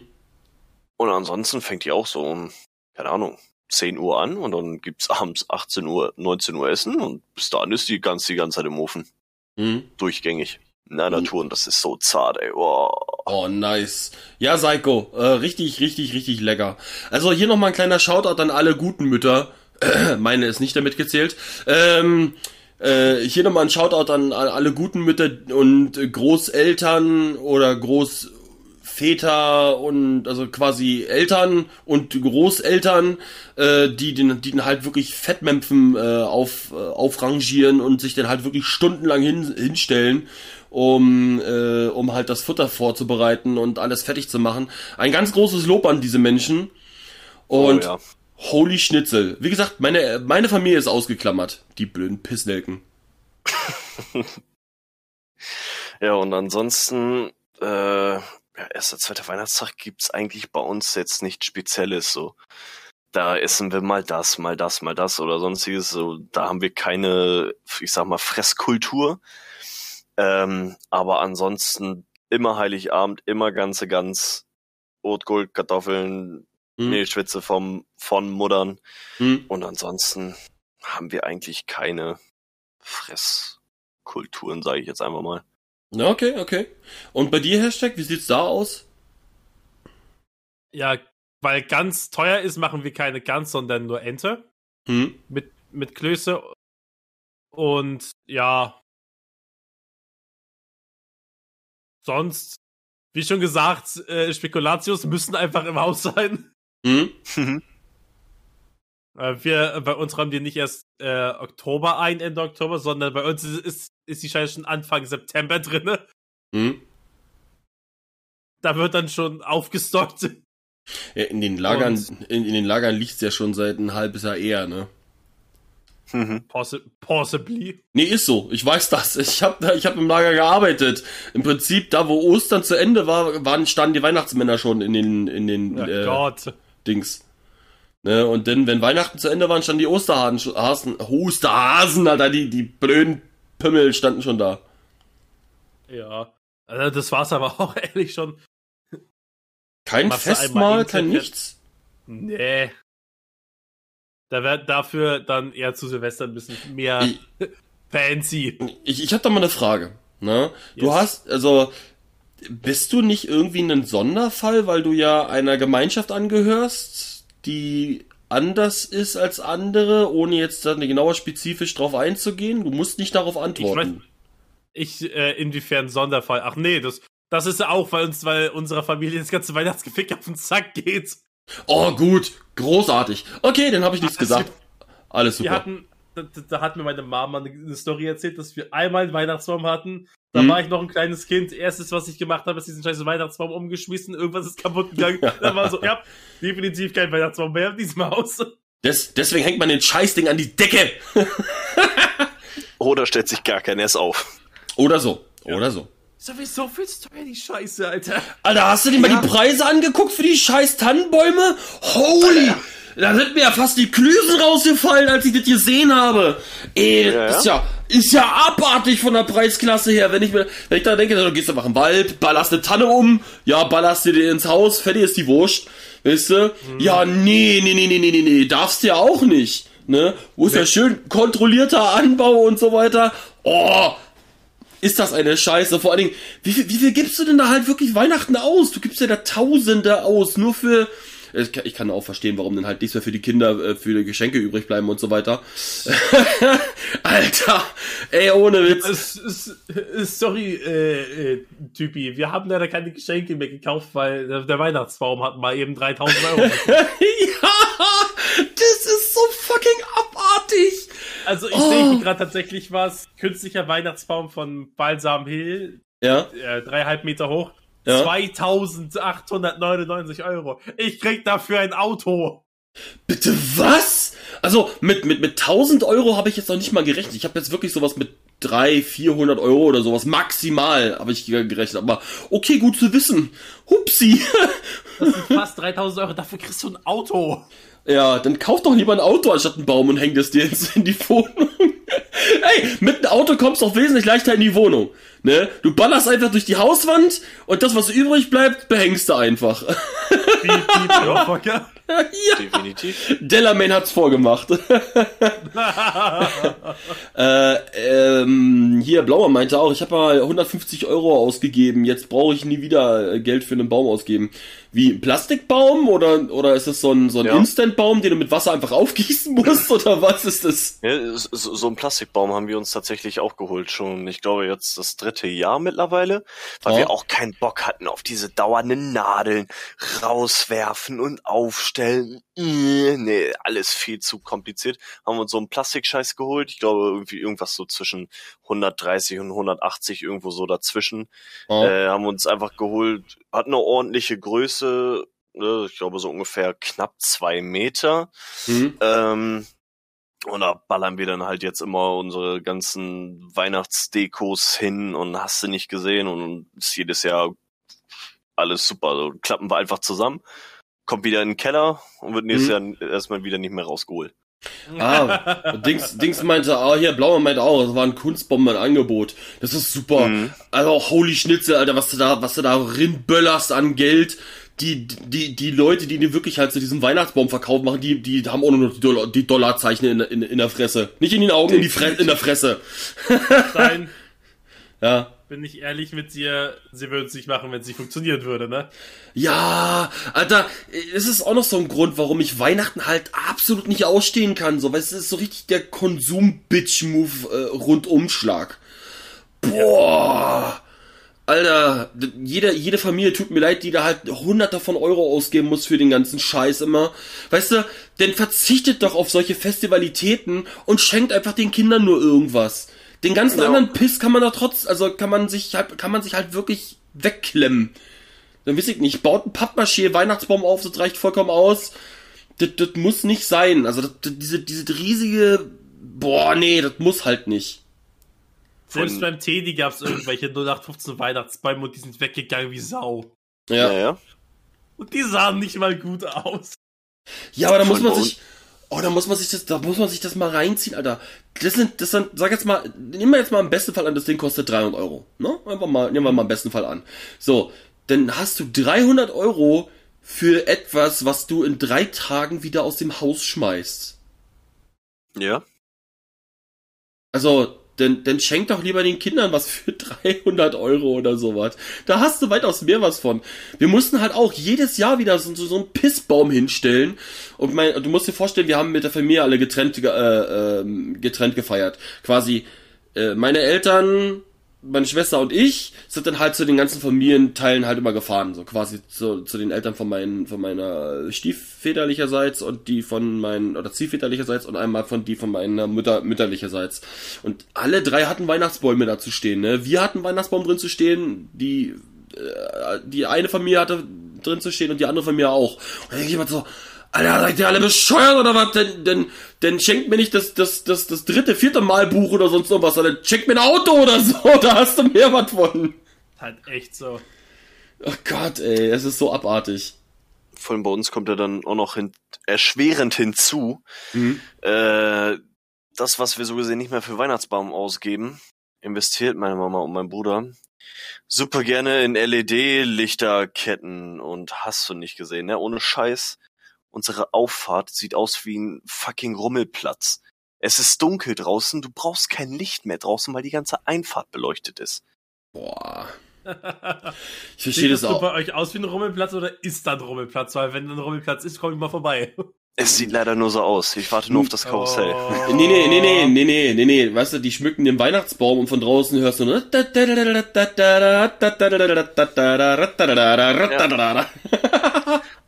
Und ansonsten fängt die auch so um, keine Ahnung, 10 Uhr an und dann gibt's [LAUGHS] abends 18 Uhr, 19 Uhr Essen und bis dahin ist die ganz die ganze Zeit im Ofen. Hm? Durchgängig. In der Mhm. Natur und das ist so zart, ey. Wow. Oh, nice. Ja, Psycho, äh, richtig, richtig, richtig lecker. Also hier nochmal ein kleiner Shoutout an alle guten Mütter. [CLEARS THROAT] Meine ist nicht damit gezählt. Ähm, äh, hier nochmal ein Shoutout an, an alle guten Mütter und Großeltern oder Großväter und also quasi Eltern und Großeltern, äh, die den, die den halt wirklich Fettmämpfen äh, auf, äh, aufrangieren und sich dann halt wirklich stundenlang hin, hinstellen um, äh, um halt das Futter vorzubereiten und alles fertig zu machen. Ein ganz großes Lob an diese Menschen. Und oh, ja. holy Schnitzel. Wie gesagt, meine, meine Familie ist ausgeklammert. Die blöden Pissnelken. [LAUGHS] ja, und ansonsten, äh, ja, erster, zweiter Weihnachtstag gibt's eigentlich bei uns jetzt nichts Spezielles so. Da essen wir mal das, mal das, mal das oder sonstiges. So, da haben wir keine, ich sag mal, Fresskultur. Ähm, aber ansonsten immer Heiligabend, immer ganze Gans, Rotgold, Kartoffeln, Hm? Mehlschwitze vom, von Muttern. Hm? Und ansonsten haben wir eigentlich keine Fresskulturen, sage ich jetzt einfach mal. Okay, okay. Und bei dir, Hashtag, wie sieht's da aus? Ja, weil ganz teuer ist, machen wir keine Gans, sondern nur Ente Hm? mit, mit Klöße. Und ja. Sonst, wie schon gesagt, äh, Spekulatius müssen einfach im Haus sein. Hm? Äh, wir, bei uns räumen die nicht erst äh, Oktober ein, Ende Oktober, sondern bei uns ist, ist, ist die Scheiße schon Anfang September drinne. Hm? Da wird dann schon aufgestockt. Ja, in den Lagern, in, in den Lagern liegt's ja schon seit ein halbes Jahr eher, ne? Possi possibly. Nee, ist so. Ich weiß das. Ich habe da, ich hab im Lager gearbeitet. Im Prinzip, da wo Ostern zu Ende war, waren standen die Weihnachtsmänner schon in den in den Oh äh, Gott. Dings. Ne, und dann, wenn Weihnachten zu Ende waren, standen die Osterhasen, Hasen, Osterhasen, Alter, die, die blöden Pimmel standen schon da. Ja. Also das war's aber auch [LAUGHS] ehrlich schon. Kein du Festmahl, kein nichts. Nee. Da wird dafür dann eher zu Silvester ein bisschen mehr Ich, [LAUGHS] fancy. ich, ich hab da mal eine Frage. Ne? Du Yes. hast, also, bist du nicht irgendwie ein Sonderfall, weil du ja einer Gemeinschaft angehörst, die anders ist als andere, ohne jetzt da genauer spezifisch drauf einzugehen? Du musst nicht darauf antworten. Ich, äh, inwiefern Sonderfall? Ach nee, das, das ist auch, weil uns, weil unserer Familie das ganze Weihnachtsgefick auf den Sack geht. Oh, gut, großartig. Okay, dann habe ich nichts Also, gesagt. Alles Wir super. hatten, da, da hat mir meine Mama eine, eine Story erzählt, dass wir einmal einen Weihnachtsbaum hatten. Da Mhm. war ich noch ein kleines Kind. Erstes, was ich gemacht habe, ist diesen scheiß Weihnachtsbaum umgeschmissen. Irgendwas ist kaputt gegangen. da war so, ja, definitiv kein Weihnachtsbaum mehr in diesem Haus. Des, deswegen hängt man den Scheißding an die Decke. Oder stellt sich gar kein Ess auf. Oder so. Oder so. Sowieso viel zu teuer, die Scheiße, Alter. Alter, hast du dir mal die Preise angeguckt für die scheiß Tannenbäume? Holy! Da sind mir ja fast die Klüsen rausgefallen, als ich das gesehen habe. Ey, Ja, ist ja, ist ja abartig von der Preisklasse her. Wenn ich mir, wenn ich da denke, du gehst einfach im Wald, ballerst eine Tanne um, ja, ballerst dir ins Haus, fertig ist die Wurst, weißt du? Ja, nee, nee, nee, nee, nee, nee, nee, darfst du ja auch nicht, ne? Wo ist ja schön kontrollierter Anbau und so weiter. Oh, ist das eine Scheiße. Vor allen Dingen, wie viel, wie viel gibst du denn da halt wirklich Weihnachten aus? Du gibst ja da Tausende aus, nur für. Ich kann, auch verstehen, warum dann halt nichts mehr für die Kinder, äh, für die Geschenke übrig bleiben und so weiter. [LAUGHS] Alter, ey, ohne Witz. Sorry, äh, äh, Typi, wir haben leider keine Geschenke mehr gekauft, weil der, der Weihnachtsbaum hat mal eben 3000 Euro. [LAUGHS] ja, das ist so fucking abartig. Also ich Oh. sehe hier gerade tatsächlich was. Künstlicher Weihnachtsbaum von Balsam Hill, Ja, äh, dreieinhalb Meter hoch. Ja. 2899 Euro. Ich krieg dafür ein Auto. Bitte was? Also mit, mit, mit 1000 Euro habe ich jetzt noch nicht mal gerechnet. Ich habe jetzt wirklich sowas mit 300, 400 Euro oder sowas maximal habe ich gerechnet. Aber okay, gut zu wissen. Hupsi. Das sind [LAUGHS] fast 3000 Euro. Dafür kriegst du ein Auto. Ja, dann kauf doch lieber ein Auto anstatt einen Baum und häng das dir jetzt in die Wohnung. Ey, mit einem Auto kommst du auch wesentlich leichter in die Wohnung. Ne? Du ballerst einfach durch die Hauswand und das, was übrig bleibt, behängst du einfach. Wie, wie ja. ja. Definitiv. Delamain hat's vorgemacht. [LAUGHS] äh, ähm, hier, Blauer meinte auch, ich habe mal 150 Euro ausgegeben, jetzt brauche ich nie wieder Geld für einen Baum ausgeben. Wie ein Plastikbaum oder, oder ist das so ein, so ein Ja. Instantbaum, den du mit Wasser einfach aufgießen musst [LAUGHS] oder was ist das? Ja, so, so ein Plastikbaum haben wir uns tatsächlich auch geholt schon. Ich glaube jetzt das dritte Jahr mittlerweile, weil Ja. wir auch keinen Bock hatten auf diese dauernden Nadeln rauswerfen und aufstellen. Äh, Nee, alles viel zu kompliziert. Haben uns so einen Plastikscheiß geholt. Ich glaube irgendwie irgendwas so zwischen 130 und 180 irgendwo so dazwischen. Äh, haben uns einfach geholt, hat eine ordentliche Größe. äh, Ich glaube so ungefähr knapp zwei Meter. Hm? Ähm, und da ballern wir dann halt jetzt immer unsere ganzen Weihnachtsdekos hin und hast du nicht gesehen und ist jedes Jahr alles super. So klappen wir einfach zusammen, kommt wieder in den Keller und wird nächstes Jahr erstmal wieder nicht mehr rausgeholt. Ah, Dings, Dings meinte, ah, hier, Blauer meinte auch, das war ein Kunstbomben ein Angebot. Das ist super. Mhm. Also, holy Schnitzel, Alter, was du da, was du da rinböllerst an Geld. Die, die, die Leute, die dir wirklich halt zu diesem Weihnachtsbaumverkauf machen, die, die haben auch nur noch die, Dollar, die Dollarzeichen in, in, in der Fresse. Nicht in den Augen, in, die Fre in der Fresse. Stein, [LAUGHS] Ja. bin ich ehrlich mit dir, sie würden es nicht machen, wenn es nicht funktionieren würde, ne? Ja, Alter, es ist auch noch so ein Grund, warum ich Weihnachten halt absolut nicht ausstehen kann. So, weil es ist so richtig der Konsum-Bitch-Move äh, Rundumschlag. Alter, jede, jede Familie tut mir leid, die da halt hunderte von Euro ausgeben muss für den ganzen Scheiß immer. Weißt du, denn verzichtet doch auf solche Festivalitäten und schenkt einfach den Kindern nur irgendwas. Den ganzen Ja. anderen Piss kann man da trotz, also kann man sich halt, kann man sich halt wirklich wegklemmen. Dann weiß ich nicht, baut ein Pappmaché Weihnachtsbaum auf, das reicht vollkommen aus. Das, das muss nicht sein. Also das, das, diese, diese riesige, boah, nee, das muss halt nicht. Selbst beim Teddy gab es irgendwelche 0815 Weihnachtsbäume und die sind weggegangen wie Sau. Ja, ja. Und die sahen nicht mal gut aus. ja aber da muss man sich, oh, da muss man sich das, da muss man sich das mal reinziehen, Alter. Das sind, das sind, sag jetzt mal, nehmen wir jetzt mal im besten Fall an, das Ding kostet 300 Euro, ne? Einfach mal, nehmen wir mal im besten Fall an. So, dann hast du 300 Euro für etwas, was du in drei Tagen wieder aus dem Haus schmeißt. Ja. Also, dann, dann schenk doch lieber den Kindern was für [LAUGHS] 300 Euro oder sowas. Da hast du weitaus mehr was von. Wir mussten halt auch jedes Jahr wieder so, so, einen Pissbaum hinstellen. Und mein, du musst dir vorstellen, wir haben mit der Familie alle getrennt, ge- äh, ähm, getrennt gefeiert. Quasi, äh, meine Eltern, meine Schwester und ich sind dann halt zu den ganzen Familienteilen halt immer gefahren. So quasi zu, zu den Eltern von meinen, von meiner Stiefväterlicherseits und die von meinen, oder Ziehväterlicherseits und einmal von die von meiner Mutter, mütterlicherseits. Und alle drei hatten Weihnachtsbäume da zu stehen, ne? Wir hatten Weihnachtsbaum drin zu stehen, die, äh, die eine Familie hatte drin zu stehen und die andere Familie auch. Und dann denke ich immer so, Alter, seid ihr alle bescheuert oder was? Denn, denn, denn schenkt mir nicht das, das, das, das dritte, vierte Malbuch oder sonst irgendwas, sondern schenkt mir ein Auto oder so, [LAUGHS] da hast du mehr was von. Halt echt so. Oh Gott, ey, es ist so abartig. Vor allem bei uns kommt ja dann auch noch hin, erschwerend hinzu, Mhm. äh, das, was wir so gesehen nicht mehr für Weihnachtsbaum ausgeben, investiert meine Mama und mein Bruder super gerne in LED-Lichterketten und hast du nicht gesehen, ne? Ohne Scheiß. Unsere Auffahrt sieht aus wie ein fucking Rummelplatz. Es ist dunkel draußen, du brauchst kein Licht mehr draußen, weil die ganze Einfahrt beleuchtet ist. Boah. Ich verstehe Sieht das auch. bei euch aus wie ein Rummelplatz oder ist da ein Rummelplatz? Weil wenn ein Rummelplatz ist, komm ich mal vorbei. Es sieht leider nur so aus. Ich warte nur auf das Karussell. Oh. Nee, nee, nee, nee, nee, nee, nee, nee, weißt du, die schmücken den Weihnachtsbaum und von draußen hörst du nur.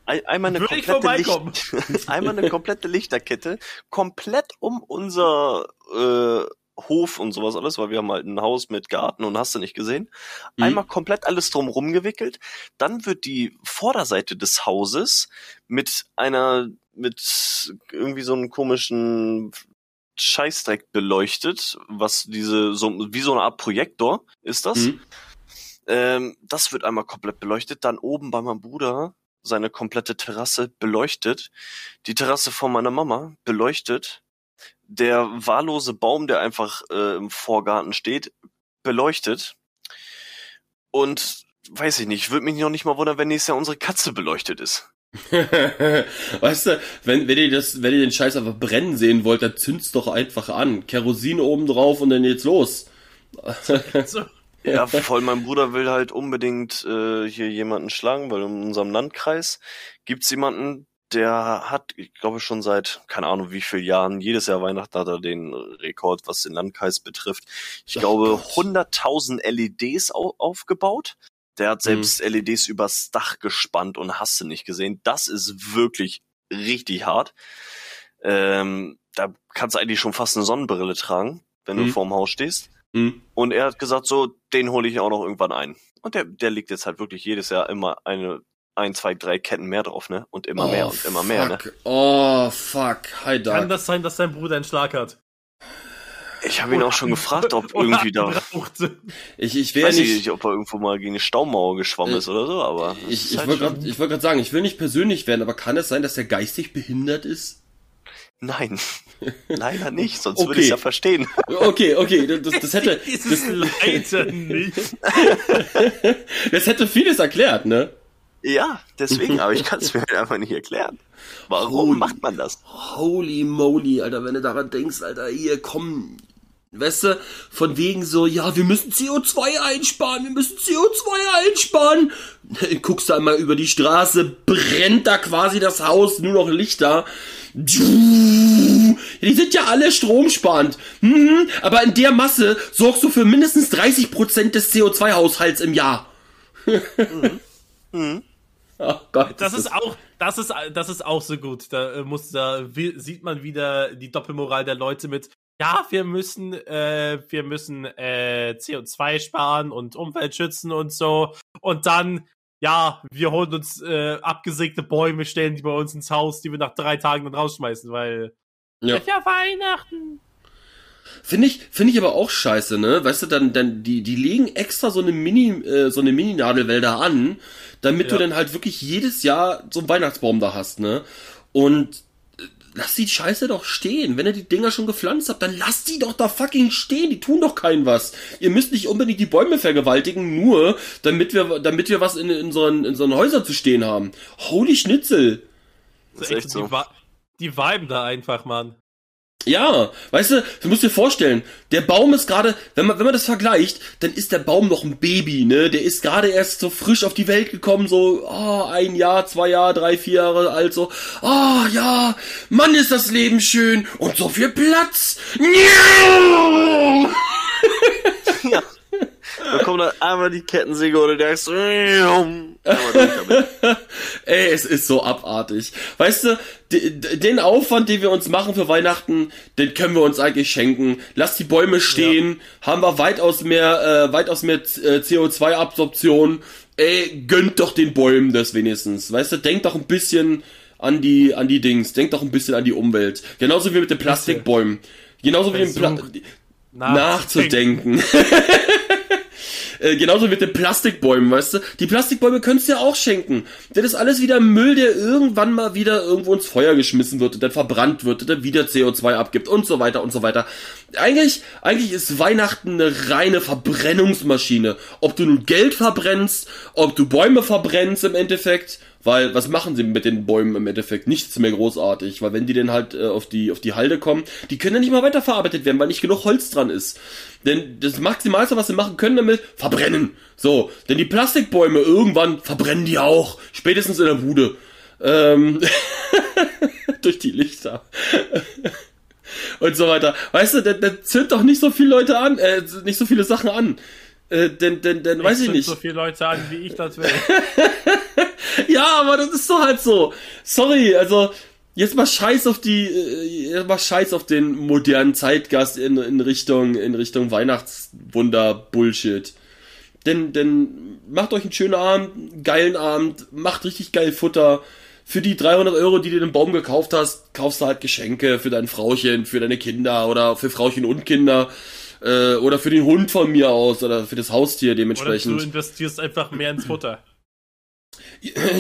Ein, einmal eine komplette. Licht, [LAUGHS] einmal eine komplette Lichterkette, komplett um unser äh, Hof und sowas alles, weil wir haben halt ein Haus mit Garten und hast du nicht gesehen. Mhm. Einmal komplett alles drumrum gewickelt. Dann wird die Vorderseite des Hauses mit einer, mit irgendwie so einem komischen Scheißdreck beleuchtet, was diese, so, wie so eine Art Projektor ist das. Mhm. Ähm, das wird einmal komplett beleuchtet. Dann oben bei meinem Bruder seine komplette Terrasse beleuchtet. Die Terrasse von meiner Mama beleuchtet. Der wahllose Baum, der einfach äh, im Vorgarten steht, beleuchtet. Und weiß ich nicht, würde mich noch nicht mal wundern, wenn nächstes Jahr unsere Katze beleuchtet ist. [LAUGHS] weißt du, wenn, wenn ihr das, wenn ihr den Scheiß einfach brennen sehen wollt, dann zünd's doch einfach an. Kerosin oben drauf und dann geht's los. [LAUGHS] So. Ja, voll. Mein Bruder will halt unbedingt äh, hier jemanden schlagen, weil in unserem Landkreis gibt's jemanden, der hat, ich glaube schon seit, keine Ahnung wie viel Jahren, jedes Jahr Weihnachten hat er den Rekord, was den Landkreis betrifft. Ich Oh glaube, Gott. 100.000 LEDs au aufgebaut. Der hat selbst LEDs übers Dach gespannt und hast du nicht gesehen. Das ist wirklich richtig hart. Ähm, da kannst du eigentlich schon fast eine Sonnenbrille tragen, wenn du Mhm. vorm Haus stehst. Hm. Und er hat gesagt, so, den hole ich auch noch irgendwann ein. Und der, der legt jetzt halt wirklich jedes Jahr immer eine, ein, zwei, drei Ketten mehr drauf, ne? Und immer mehr und immer mehr, ne? fuck. Oh, fuck. Hi, Kann Dark. das sein, dass dein Bruder einen Schlag hat? Ich habe ihn auch schon gefragt, ob [LAUGHS] irgendwie da. Ich, ich ich will weiß nicht. nicht, ob er irgendwo mal gegen eine Staumauer geschwommen Äh, ist oder so, aber. Ich, ich halt wollte gerade ich wollt grad sagen, ich will nicht persönlich werden, aber kann es sein, dass er geistig behindert ist? Nein. [LAUGHS] Leider nicht, sonst Okay. würde ich es ja verstehen. Okay, okay, das, das hätte, [LAUGHS] es leider nicht. [LAUGHS] das hätte vieles erklärt, ne? Ja, deswegen, aber ich kann es mir halt einfach nicht erklären. Warum Holy. macht man das? Holy moly, Alter, wenn du daran denkst, Alter, hier, komm. Weißt du, von wegen so, ja, wir müssen CO2 einsparen, wir müssen CO2 einsparen. Guckst da einmal über die Straße, brennt da quasi das Haus, nur noch Lichter. Die sind ja alle stromsparend. Mhm, aber in der Masse sorgst du für mindestens 30% des CO2-Haushalts im Jahr. Mhm. [LAUGHS] Oh Gott. Das ist auch, das ist, das ist auch so gut. Da äh, muss, da sieht man wieder die Doppelmoral der Leute mit. Ja, wir müssen, äh, wir müssen äh, CO2 sparen und Umwelt schützen und so. Und dann, ja, wir holen uns äh, abgesägte Bäume, stellen die bei uns ins Haus, die wir nach drei Tagen dann rausschmeißen, weil Ja. ist ja Weihnachten. Finde ich, finde ich aber auch scheiße, ne? Weißt du, dann, dann, die, die legen extra so eine Mini, äh, so eine Mini-Nadelwälder an, damit du Ja. dann halt wirklich jedes Jahr so einen Weihnachtsbaum da hast, ne? Und lass die Scheiße doch stehen. Wenn ihr die Dinger schon gepflanzt habt, dann lasst die doch da fucking stehen. Die tun doch keinen was. Ihr müsst nicht unbedingt die Bäume vergewaltigen, nur damit wir, damit wir was in, in so in so Häusern zu stehen haben. Holy Schnitzel. Das ist echt so. Die, wa- die viben da einfach, Mann. Ja, weißt du, du musst dir vorstellen, der Baum ist gerade, wenn man, wenn man das vergleicht, dann ist der Baum noch ein Baby, ne? Der ist gerade erst so frisch auf die Welt gekommen, so, oh, ein Jahr, zwei Jahre, drei, vier Jahre alt, so, oh, ja, Mann, ist das Leben schön und so viel Platz. Ja. Da kommt dann einmal die Kettensäge oder der ist. Ey, es ist so abartig. Weißt du, den Aufwand, den wir uns machen für Weihnachten, den können wir uns eigentlich schenken. Lass die Bäume stehen, haben wir weitaus mehr, äh, weitaus mehr äh, CO2-Absorption. Ey, gönnt doch den Bäumen das wenigstens. Weißt du, denkt doch ein bisschen an die, an die Dings, denkt doch ein bisschen an die Umwelt. Genauso wie mit den Plastikbäumen. Genauso wie den Pla Versucht nachzudenken. [LAUGHS] Äh, genauso mit den Plastikbäumen, weißt du? Die Plastikbäume könntest du ja auch schenken. Das ist alles wieder Müll, der irgendwann mal wieder irgendwo ins Feuer geschmissen wird und dann verbrannt wird und dann wieder CO2 abgibt und so weiter und so weiter. Eigentlich, eigentlich ist Weihnachten eine reine Verbrennungsmaschine. Ob du nun Geld verbrennst, ob du Bäume verbrennst im Endeffekt, weil was machen sie mit den Bäumen im Endeffekt? Nichts mehr großartig, weil wenn die dann halt äh, auf die auf die Halde kommen, die können ja nicht mal weiterverarbeitet werden, weil nicht genug Holz dran ist. Denn das Maximalste, was sie machen können damit, verbrennen. So, denn die Plastikbäume irgendwann verbrennen die auch, spätestens in der Bude. Ähm, [LAUGHS] durch die Lichter. Und so weiter. Weißt du, dann, dann zünd doch nicht so viele Leute an, äh, nicht so viele Sachen an. Äh, denn, denn, denn, weiß ich nicht. so viele Leute an, wie ich das will. [LAUGHS] Ja, aber das ist doch halt so. Sorry, also, jetzt mal scheiß auf die, äh, jetzt mal scheiß auf den modernen Zeitgast in, in Richtung, in Richtung Weihnachtswunder-Bullshit. Denn, denn macht euch einen schönen Abend, einen geilen Abend, macht richtig geil Futter. Für die 300 Euro, die du den Baum gekauft hast, kaufst du halt Geschenke für dein Frauchen, für deine Kinder oder für Frauchen und Kinder. Äh, oder für den Hund von mir aus oder für das Haustier dementsprechend. Oder du investierst einfach mehr ins Futter. [LAUGHS]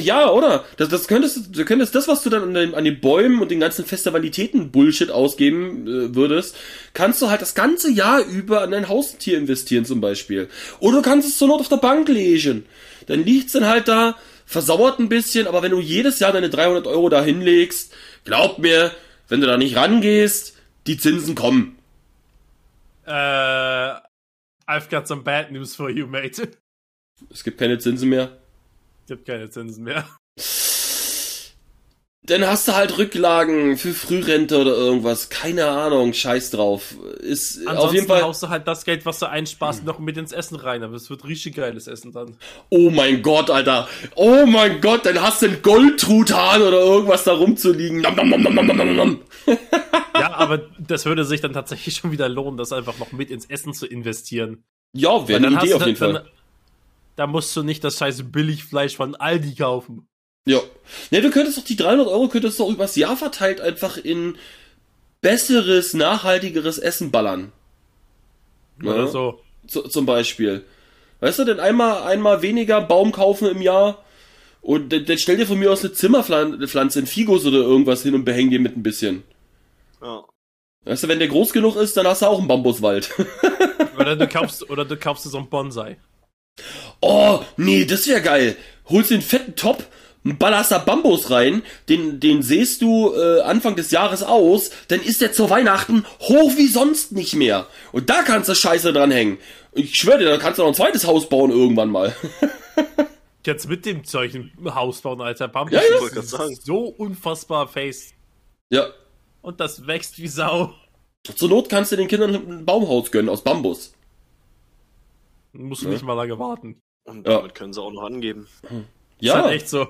Ja, oder? Das, das könntest du könntest das, was du dann an den, an den Bäumen und den ganzen Festivalitäten Bullshit ausgeben äh, würdest, kannst du halt das ganze Jahr über an dein Haustier investieren zum Beispiel. Oder du kannst es zur Not auf der Bank legen. Dann liegt's dann halt da, versauert ein bisschen, aber wenn du jedes Jahr deine 300 Euro da hinlegst, glaub mir, wenn du da nicht rangehst, die Zinsen kommen. Äh, I've got some bad news for you, mate. Es gibt keine Zinsen mehr. Gibt keine Zinsen mehr. [LAUGHS] Dann hast du halt Rücklagen für Frührente oder irgendwas. Keine Ahnung, scheiß drauf. Ist Ansonsten auf jeden Fall. haust du halt das Geld, was du einsparst, noch mit ins Essen rein. Aber es wird richtig geiles Essen dann. Oh mein Gott, Alter. Oh mein Gott, dann hast du einen Goldtruthahn oder irgendwas da rumzuliegen. Nom, nom, nom, nom, nom, nom. Ja, aber das würde sich dann tatsächlich schon wieder lohnen, das einfach noch mit ins Essen zu investieren. Ja, wäre eine dann Idee auf du jeden dann, Fall. Da musst du nicht das scheiße Billigfleisch von Aldi kaufen. Ja. Ne, du könntest doch die 300 Euro könntest doch übers Jahr verteilt einfach in besseres, nachhaltigeres Essen ballern. Ja. Oder so. Z zum Beispiel. Weißt du, denn einmal, einmal weniger Baum kaufen im Jahr und dann, dann stell dir von mir aus eine Zimmerpflanze, ein Figos oder irgendwas hin und behäng dir mit ein bisschen. Ja. Weißt du, wenn der groß genug ist, dann hast du auch einen Bambuswald. [LAUGHS] Oder du kaufst, oder du kaufst dir so einen Bonsai. Oh, nee, das wäre geil. Holst den fetten Top, ballerst da Bambus rein, den, den sähst du äh, Anfang des Jahres aus, dann ist der zu Weihnachten hoch wie sonst nicht mehr. Und da kannst du Scheiße dran hängen. Ich schwöre dir, da kannst du noch ein zweites Haus bauen irgendwann mal. [LAUGHS] Jetzt mit dem ein Haus bauen, Alter. Bambus Ja, ja. Sagen. ist so unfassbar face. ja. Und das wächst wie Sau. Zur Not kannst du den Kindern ein Baumhaus gönnen aus Bambus. Musst du Ja. nicht mal lange warten. Und Ja. damit können sie auch noch angeben. Ist Ja, halt echt so.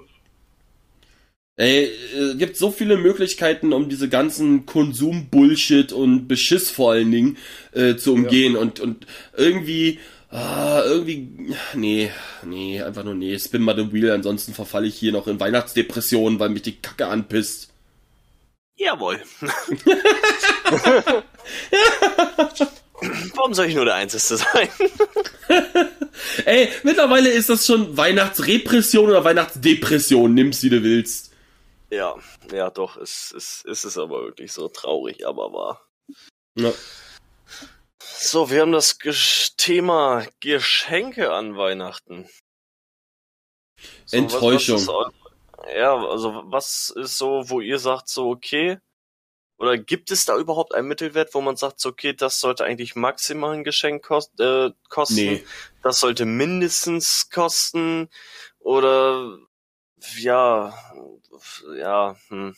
Ey, äh, gibt so viele Möglichkeiten, um diese ganzen Konsum-Bullshit und Beschiss vor allen Dingen äh, zu umgehen und, und irgendwie, ah, irgendwie, nee, nee, einfach nur nee, spin mal the wheel, ansonsten verfalle ich hier noch in Weihnachtsdepressionen, weil mich die Kacke anpisst. Jawohl. [LAUGHS] Warum soll ich nur der Einzige sein? Ey, mittlerweile ist das schon Weihnachtsrepression oder Weihnachtsdepression, nimm's wie du willst. Ja, ja, doch, es, es, es ist aber wirklich so traurig, aber wahr. Ja. So, wir haben das Gesch Thema Geschenke an Weihnachten. So, Enttäuschung. Was, was ist, ja, also was ist so, wo ihr sagt, so okay, oder gibt es da überhaupt einen Mittelwert, wo man sagt, so okay, das sollte eigentlich maximal ein Geschenk kost, äh, kosten, Nee. das sollte mindestens kosten, oder ja, ja, hm.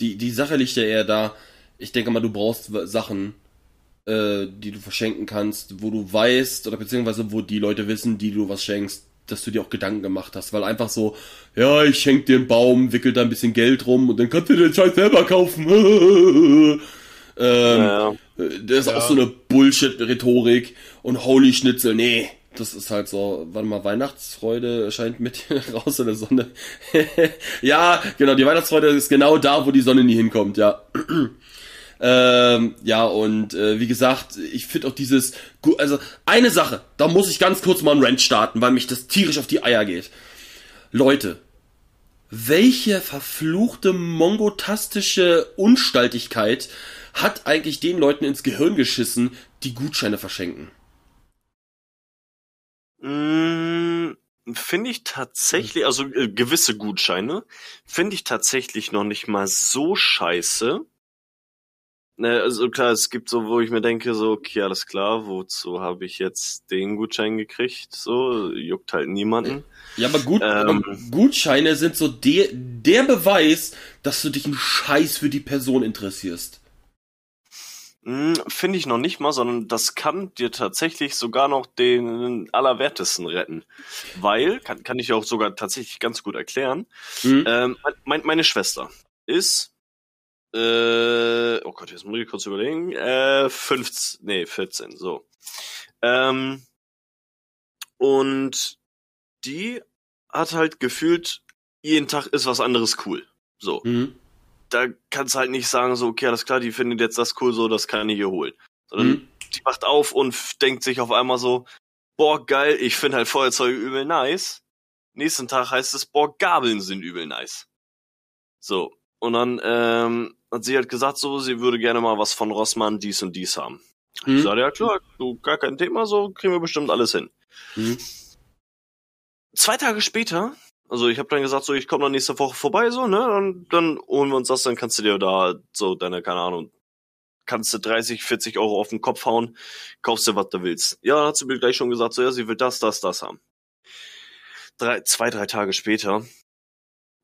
Die, die Sache liegt ja eher da, ich denke mal, du brauchst Sachen, äh, die du verschenken kannst, wo du weißt, oder beziehungsweise wo die Leute wissen, die du was schenkst, dass du dir auch Gedanken gemacht hast, weil einfach so, ja, ich schenk dir einen Baum, wickel da ein bisschen Geld rum und dann kannst du dir den Scheiß selber kaufen. [LAUGHS] ähm, ja, das ist Ja. auch so eine Bullshit-Rhetorik und Holy Schnitzel, nee. Das ist halt so, warte mal, Weihnachtsfreude scheint mit [LAUGHS] raus in der Sonne. [LAUGHS] ja, genau, die Weihnachtsfreude ist genau da, wo die Sonne nie hinkommt, ja. [CLEARS THROAT] ähm, ja, und äh, wie gesagt, ich finde auch dieses, also eine Sache, da muss ich ganz kurz mal einen Rant starten, weil mich das tierisch auf die Eier geht. Leute, welche verfluchte mongotastische Unstaltigkeit hat eigentlich den Leuten ins Gehirn geschissen, die Gutscheine verschenken? Mm, Finde ich tatsächlich, also äh, gewisse Gutscheine, finde ich tatsächlich noch nicht mal so scheiße. Ne, also klar, es gibt so, wo ich mir denke, so, okay, alles klar, wozu habe ich jetzt den Gutschein gekriegt? So, juckt halt niemanden. Ja, aber gut, Ähm. aber Gutscheine sind so der, der Beweis, dass du dich einen Scheiß für die Person interessierst. Mm, Finde ich noch nicht mal, sondern das kann dir tatsächlich sogar noch den Allerwertesten retten. Weil, kann, kann ich auch sogar tatsächlich ganz gut erklären, Hm? ähm, mein, meine Schwester. ist, äh, oh Gott, jetzt muss ich kurz überlegen, äh, 15, nee, 14, so. Ähm, und die hat halt gefühlt, jeden Tag ist was anderes cool. So. Mhm. Da kannst du halt nicht sagen, so, okay, alles klar, die findet jetzt das cool, so, das kann ich hier holen. Sondern Mhm. die wacht auf und denkt sich auf einmal so, boah, geil, ich finde halt Feuerzeuge übel nice. Nächsten Tag heißt es, boah, Gabeln sind übel nice. So. Und dann ähm, hat sie halt gesagt, so, sie würde gerne mal was von Rossmann dies und dies haben. Ich Mhm. sagte, ja klar, du, gar kein Thema, so kriegen wir bestimmt alles hin. Mhm. Zwei Tage später, also ich habe dann gesagt, so, ich komme dann nächste Woche vorbei, so, ne, und dann holen wir uns das, dann kannst du dir da so deine, keine Ahnung, kannst du 30, 40 Euro auf den Kopf hauen, kaufst dir, was du willst. Ja, dann hat sie mir gleich schon gesagt, so, ja, sie will das, das, das haben. Drei, zwei, drei Tage später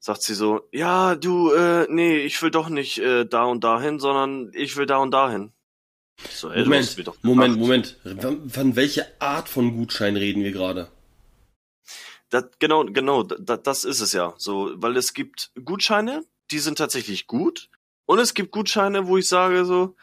sagt sie so, ja, du, äh, nee, ich will doch nicht äh, da und dahin, sondern ich will da und dahin. So, ey, Moment, doch Moment. Moment. Von, von welcher Art von Gutschein reden wir gerade? Das, genau, genau, da, das ist es ja. So, weil es gibt Gutscheine, die sind tatsächlich gut. Und es gibt Gutscheine, wo ich sage so,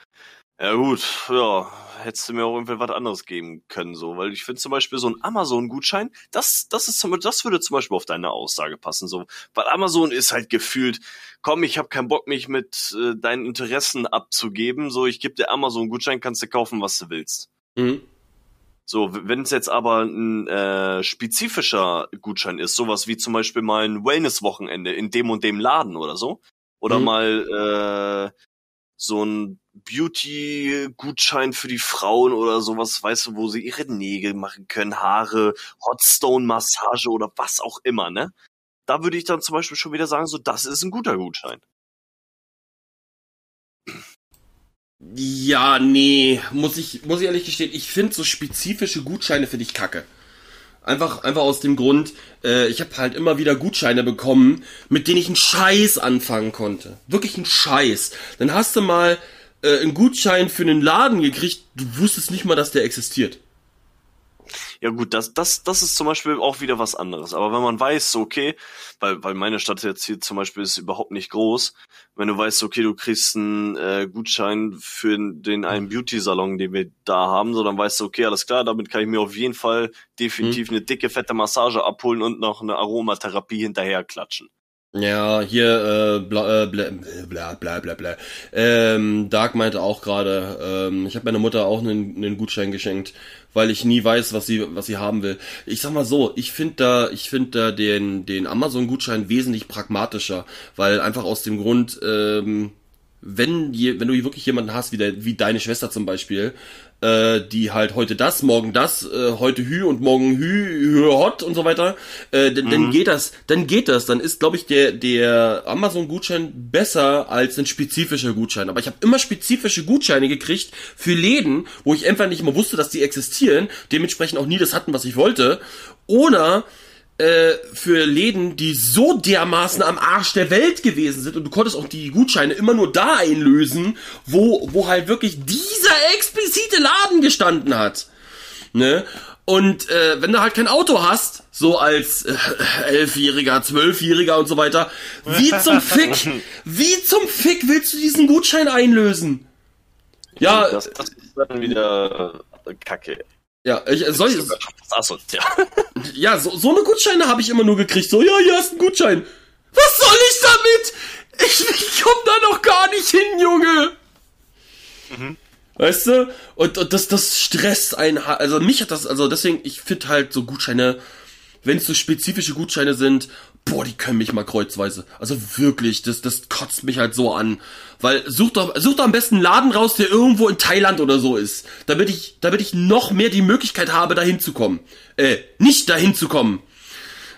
ja gut, ja, hättest du mir auch irgendwie was anderes geben können, so, weil ich finde zum Beispiel so ein Amazon-Gutschein, das, das ist zum, das würde zum Beispiel auf deine Aussage passen, so, weil Amazon ist halt gefühlt, komm, ich habe keinen Bock, mich mit äh, deinen Interessen abzugeben, so, ich gebe dir Amazon-Gutschein, kannst du kaufen, was du willst. Mhm. So, wenn es jetzt aber ein äh, spezifischer Gutschein ist, sowas wie zum Beispiel mal ein Wellness-Wochenende in dem und dem Laden oder so, oder Mhm. mal äh, so ein Beauty-Gutschein für die Frauen oder sowas, weißt du, wo sie ihre Nägel machen können, Haare, Hotstone-Massage oder was auch immer, ne? Da würde ich dann zum Beispiel schon wieder sagen, so, das ist ein guter Gutschein. Ja, nee, muss ich, muss ich ehrlich gestehen, ich finde so spezifische Gutscheine für dich kacke. Einfach, einfach aus dem Grund, äh, ich habe halt immer wieder Gutscheine bekommen, mit denen ich einen Scheiß anfangen konnte. Wirklich einen Scheiß. Dann hast du mal äh, einen Gutschein für einen Laden gekriegt, du wusstest nicht mal, dass der existiert. Ja gut, das, das, das ist zum Beispiel auch wieder was anderes. Aber wenn man weiß, okay, weil, weil meine Stadt jetzt hier zum Beispiel ist überhaupt nicht groß, wenn du weißt, okay, du kriegst einen äh, Gutschein für den einen Beauty-Salon, den wir da haben, so dann weißt du, okay, alles klar, damit kann ich mir auf jeden Fall definitiv eine dicke, fette Massage abholen und noch eine Aromatherapie hinterher klatschen. Ja, hier, äh, bla, äh, bla, bla, bla, bla, bla. Ähm, Dark meinte auch gerade, ähm, ich habe meiner Mutter auch einen, einen Gutschein geschenkt, weil ich nie weiß, was sie, was sie haben will. Ich sag mal so, ich finde da, ich finde da den, den Amazon-Gutschein wesentlich pragmatischer, weil einfach aus dem Grund, ähm, wenn, je, wenn du wirklich jemanden hast, wie, der, wie deine Schwester zum Beispiel, äh, die halt heute das, morgen das, äh, heute Hü und morgen Hü, Hü hot und so weiter, äh, dann, dann geht das, dann geht das, dann ist, glaube ich, der, der Amazon-Gutschein besser als ein spezifischer Gutschein. Aber ich habe immer spezifische Gutscheine gekriegt für Läden, wo ich einfach nicht mal wusste, dass die existieren, dementsprechend auch nie das hatten, was ich wollte. Oder äh, für Läden, die so dermaßen am Arsch der Welt gewesen sind und du konntest auch die Gutscheine immer nur da einlösen, wo, wo halt wirklich dieser explizite Laden gestanden hat. Ne? Und äh, wenn du halt kein Auto hast, so als äh, Elfjähriger, Zwölfjähriger und so weiter, wie zum [LAUGHS] Fick, wie zum Fick willst du diesen Gutschein einlösen? Ja, Das, das ist dann wieder äh, Kacke. Ja, ich, soll ich, ja. [LAUGHS] Ja, so, so eine Gutscheine habe ich immer nur gekriegt. So, ja, hier du einen Gutschein. Was soll ich damit? Ich, ich komm da noch gar nicht hin, Junge. Weißt du? Und, und das, das stresst einen. Also mich hat das, also deswegen, ich finde halt so Gutscheine, wenn es so spezifische Gutscheine sind, boah, die können mich mal kreuzweise. Also wirklich, das, das kotzt mich halt so an. Weil such doch, such doch am besten einen Laden raus, der irgendwo in Thailand oder so ist. Damit ich, damit ich noch mehr die Möglichkeit habe, dahin zu kommen. Äh, nicht dahin zu kommen.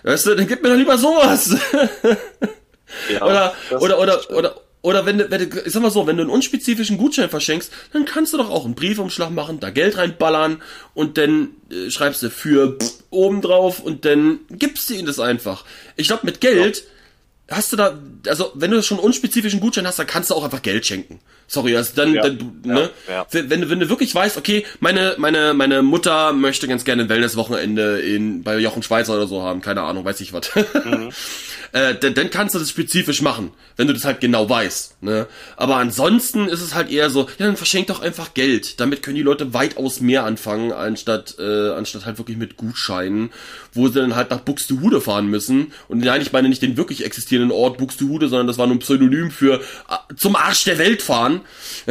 Weißt du, dann gib mir doch lieber sowas. [LAUGHS] ja oder, oder, oder, oder, oder wenn du, wenn du, ich sag mal so, wenn du einen unspezifischen Gutschein verschenkst, dann kannst du doch auch einen Briefumschlag machen, da Geld reinballern und dann äh, schreibst du für pff, oben drauf und dann gibst du ihnen das einfach. Ich glaube, mit Geld, hast du da, also wenn du schon unspezifischen Gutschein hast, dann kannst du auch einfach Geld schenken. Sorry, also dann, Ja, dann ne? ja, ja. Wenn, du, wenn du wirklich weißt, okay, meine, meine, meine Mutter möchte ganz gerne ein Wellness-Wochenende in, bei Jochen Schweizer oder so haben, keine Ahnung, weiß ich was. [LAUGHS] Mhm. äh, dann, dann kannst du das spezifisch machen, wenn du das halt genau weißt, ne? Aber ansonsten ist es halt eher so, ja, dann verschenk doch einfach Geld. Damit können die Leute weitaus mehr anfangen, anstatt, äh, anstatt halt wirklich mit Gutscheinen, wo sie dann halt nach Buxtehude fahren müssen. Und nein, ich meine nicht den wirklich existierenden Ort Buxtehude, sondern das war nur ein Pseudonym für äh, zum Arsch der Welt fahren. [LAUGHS]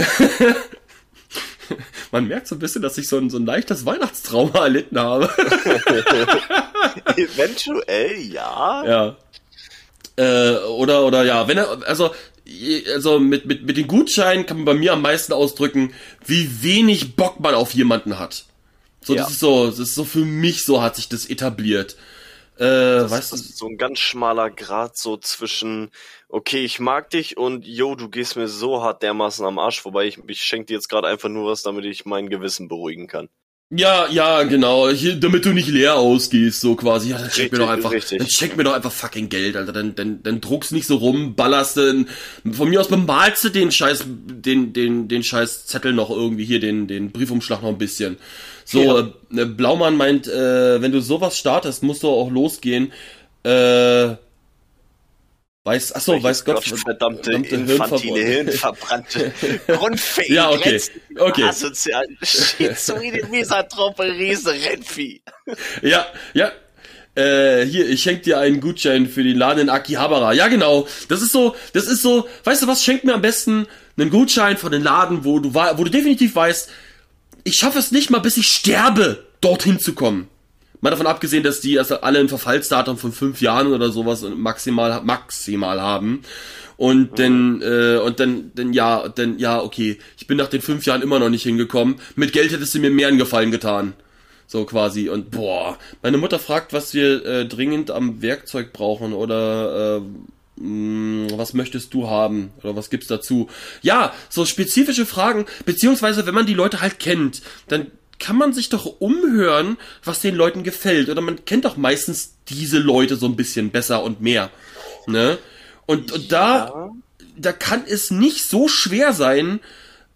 Man merkt so ein bisschen, dass ich so ein, so ein leichtes Weihnachtstrauma [LAUGHS] erlitten habe. [LAUGHS] Eventuell, ja. Ja. Äh, oder, oder ja, wenn er, also, also mit, mit, mit den Gutscheinen kann man bei mir am meisten ausdrücken, wie wenig Bock man auf jemanden hat. So, Ja. das ist so, das ist so für mich so hat sich das etabliert. Äh, Das weißt du, ist so ein ganz schmaler Grad so zwischen, okay, ich mag dich und yo, du gehst mir so hart dermaßen am Arsch vorbei, ich, ich schenke dir jetzt gerade einfach nur was, damit ich mein Gewissen beruhigen kann. ja, ja, genau, hier, damit du nicht leer ausgehst, so quasi. Ja, dann schenk mir Richtig, doch einfach, richtig. dann schenk mir doch einfach fucking Geld, Alter. Dann, dann, dann druckst nicht so rum, ballerst den, von mir aus bemalst du den Scheiß, den, den, den Scheiß Zettel noch irgendwie hier, den, den Briefumschlag noch ein bisschen. So, Ja. äh, Blaumann meint, äh, wenn du sowas startest, musst du auch losgehen. Äh, weiß, achso, weiß Gott, verdammte, verdammte infantile, hirnverbrannte, [LAUGHS] grundfähige, Ja, okay. Okay. asozial, schizoide, Misanthrope, Riese, Rennvieh. Ja, ja. Äh, hier, ich schenk dir einen Gutschein für den Laden in Akihabara. Ja, genau. Das ist so, das ist so, weißt du was, schenk mir am besten einen Gutschein von den Laden, wo du, wo du definitiv weißt, ich schaffe es nicht mal, bis ich sterbe, dorthin zu kommen. Mal davon abgesehen, dass die erst alle ein Verfallsdatum von fünf Jahren oder sowas maximal, maximal haben. Und dann, äh, und dann, dann, ja, dann, ja, okay, ich bin nach den fünf Jahren immer noch nicht hingekommen. Mit Geld hättest du mir mehr einen Gefallen getan. So quasi. Und boah, meine Mutter fragt, was wir äh, dringend am Werkzeug brauchen oder äh, was möchtest du haben oder was gibt's dazu? Ja, so spezifische Fragen, beziehungsweise wenn man die Leute halt kennt, dann kann man sich doch umhören, was den Leuten gefällt. Oder man kennt doch meistens diese Leute so ein bisschen besser und mehr. Ne? Und, und da, da kann es nicht so schwer sein,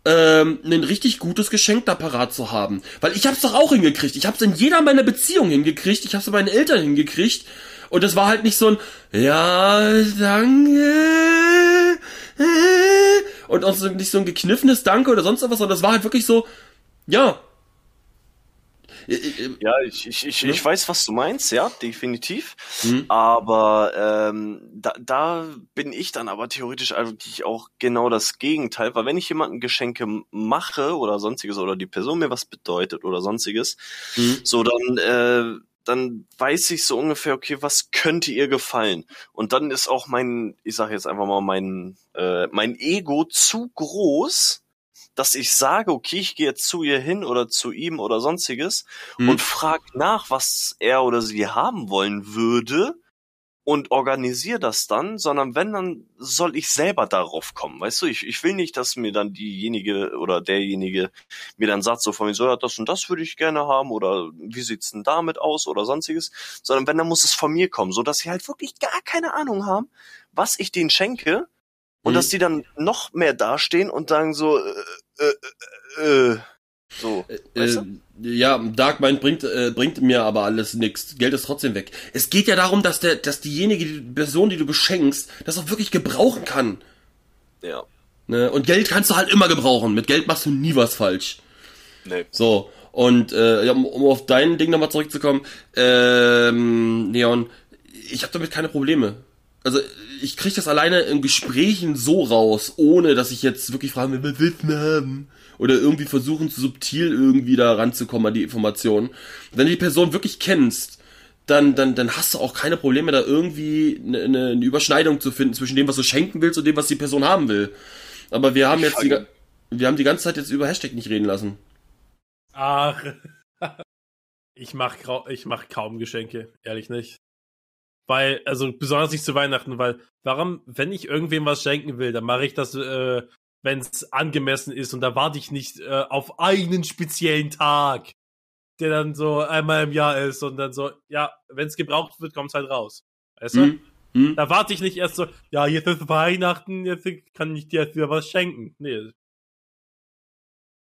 ähm, ein richtig gutes Geschenk da parat zu haben. Weil ich hab's doch auch hingekriegt. Ich hab's in jeder meiner Beziehungen hingekriegt. Ich hab's bei meinen Eltern hingekriegt. Und das war halt nicht so ein, ja, danke. äh, Und auch so, nicht so ein gekniffenes Danke oder sonst was, sondern das war halt wirklich so, ja. Äh, äh, Ja, ich, ich, ich, ich weiß, was du meinst, ja, definitiv. Mhm. Aber ähm, da, da bin ich dann aber theoretisch eigentlich auch genau das Gegenteil, weil wenn ich jemandem Geschenke mache oder sonstiges oder die Person mir was bedeutet oder sonstiges, Mhm. so dann äh, dann weiß ich so ungefähr, okay, was könnte ihr gefallen? Und dann ist auch mein, ich sage jetzt einfach mal mein äh, mein Ego zu groß, dass ich sage, okay, ich gehe jetzt zu ihr hin oder zu ihm oder sonstiges Mhm. und frag nach, was er oder sie haben wollen würde und organisiere das dann, sondern wenn, dann soll ich selber darauf kommen. Weißt du, ich, ich will nicht, dass mir dann diejenige oder derjenige mir dann sagt, so von mir, so, ja, das und das würde ich gerne haben oder wie sieht's denn damit aus oder sonstiges, sondern wenn, dann muss es von mir kommen, so dass sie halt wirklich gar keine Ahnung haben, was ich denen schenke und Mhm. dass die dann noch mehr dastehen und sagen so, äh, äh, äh, äh, so, weißt du? Ja, Darkmind bringt, äh, bringt mir aber alles nix. Geld ist trotzdem weg. Es geht ja darum, dass der, dass diejenige die Person, die du beschenkst, das auch wirklich gebrauchen kann. Ja, Ne? Und Geld kannst du halt immer gebrauchen. Mit Geld machst du nie was falsch. nee. So. Und äh, ja, um, um auf dein Ding nochmal zurückzukommen, ähm, Neon, ich habe damit keine Probleme. Also ich kriege das alleine in Gesprächen so raus, ohne dass ich jetzt wirklich fragen will, was willst du haben? Oder irgendwie versuchen, subtil irgendwie da ranzukommen an die Informationen. Wenn du die Person wirklich kennst, dann, dann, dann hast du auch keine Probleme, da irgendwie eine, eine, eine Überschneidung zu finden zwischen dem, was du schenken willst und dem, was die Person haben will. Aber wir haben jetzt die, wir haben die ganze Zeit jetzt über Hashtag nicht reden lassen. Ach. [LAUGHS] Ich mach, ich mach kaum Geschenke, ehrlich nicht. Weil, also besonders nicht zu Weihnachten, weil warum, wenn ich irgendwem was schenken will, dann mache ich das, äh, wenn es angemessen ist und da warte ich nicht äh, auf einen speziellen Tag, der dann so einmal im Jahr ist und dann so, ja, wenn es gebraucht wird, kommt's halt raus. Weißt du? Mhm. Hm? Da warte ich nicht erst so, ja, jetzt ist Weihnachten, jetzt kann ich dir jetzt wieder was schenken. Nee,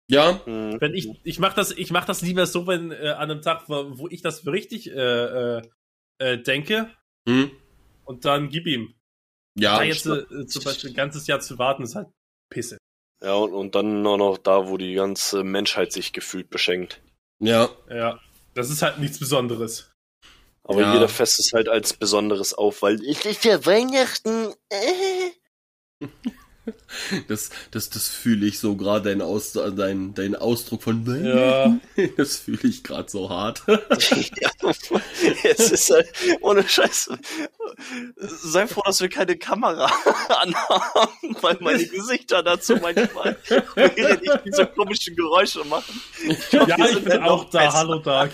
Ja, Hm. wenn ich, ich mach das, ich mach das lieber so, wenn äh, an einem Tag, wo, wo ich das für richtig äh, äh, äh, denke hm? und dann gib ihm. Ja, da jetzt äh, zum Beispiel ein ganzes Jahr zu warten, ist halt Pisse. Ja, und, und dann nur noch da, wo die ganze Menschheit sich gefühlt beschenkt. ja. Ja, das ist halt nichts Besonderes. Aber Ja. jeder fest es halt als Besonderes auf, weil es ist ja Weihnachten. Äh. [LAUGHS] Das, das, das fühle ich so gerade, dein, Aus, dein, dein Ausdruck von Ja. [LAUGHS] Das fühle ich gerade so hart. [LAUGHS] ja, es ist halt, ohne Scheiß. Sei froh, dass wir keine Kamera [LAUGHS] anhaben, weil meine Gesichter dazu manchmal, während ich diese komischen Geräusche machen. Ich glaub, Ja, ich sind bin auch da. besser. Hallo, Dark.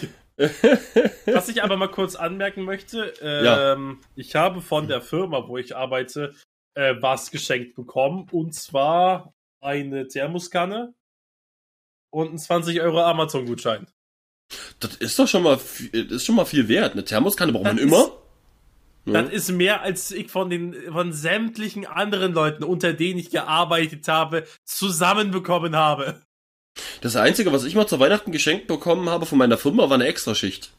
Was ich aber mal kurz anmerken möchte, Ja. ähm, ich habe von der Firma, wo ich arbeite, äh, was geschenkt bekommen. Und zwar eine Thermoskanne und einen 20 Euro Amazon-Gutschein. Das ist doch schon mal, viel- das ist schon mal viel wert. Eine Thermoskanne braucht man Das immer. Ja. Das ist mehr, als ich von den von sämtlichen anderen Leuten, unter denen ich gearbeitet habe, zusammenbekommen habe. Das Einzige, was ich mal zu Weihnachten geschenkt bekommen habe von meiner Firma, war eine Extraschicht.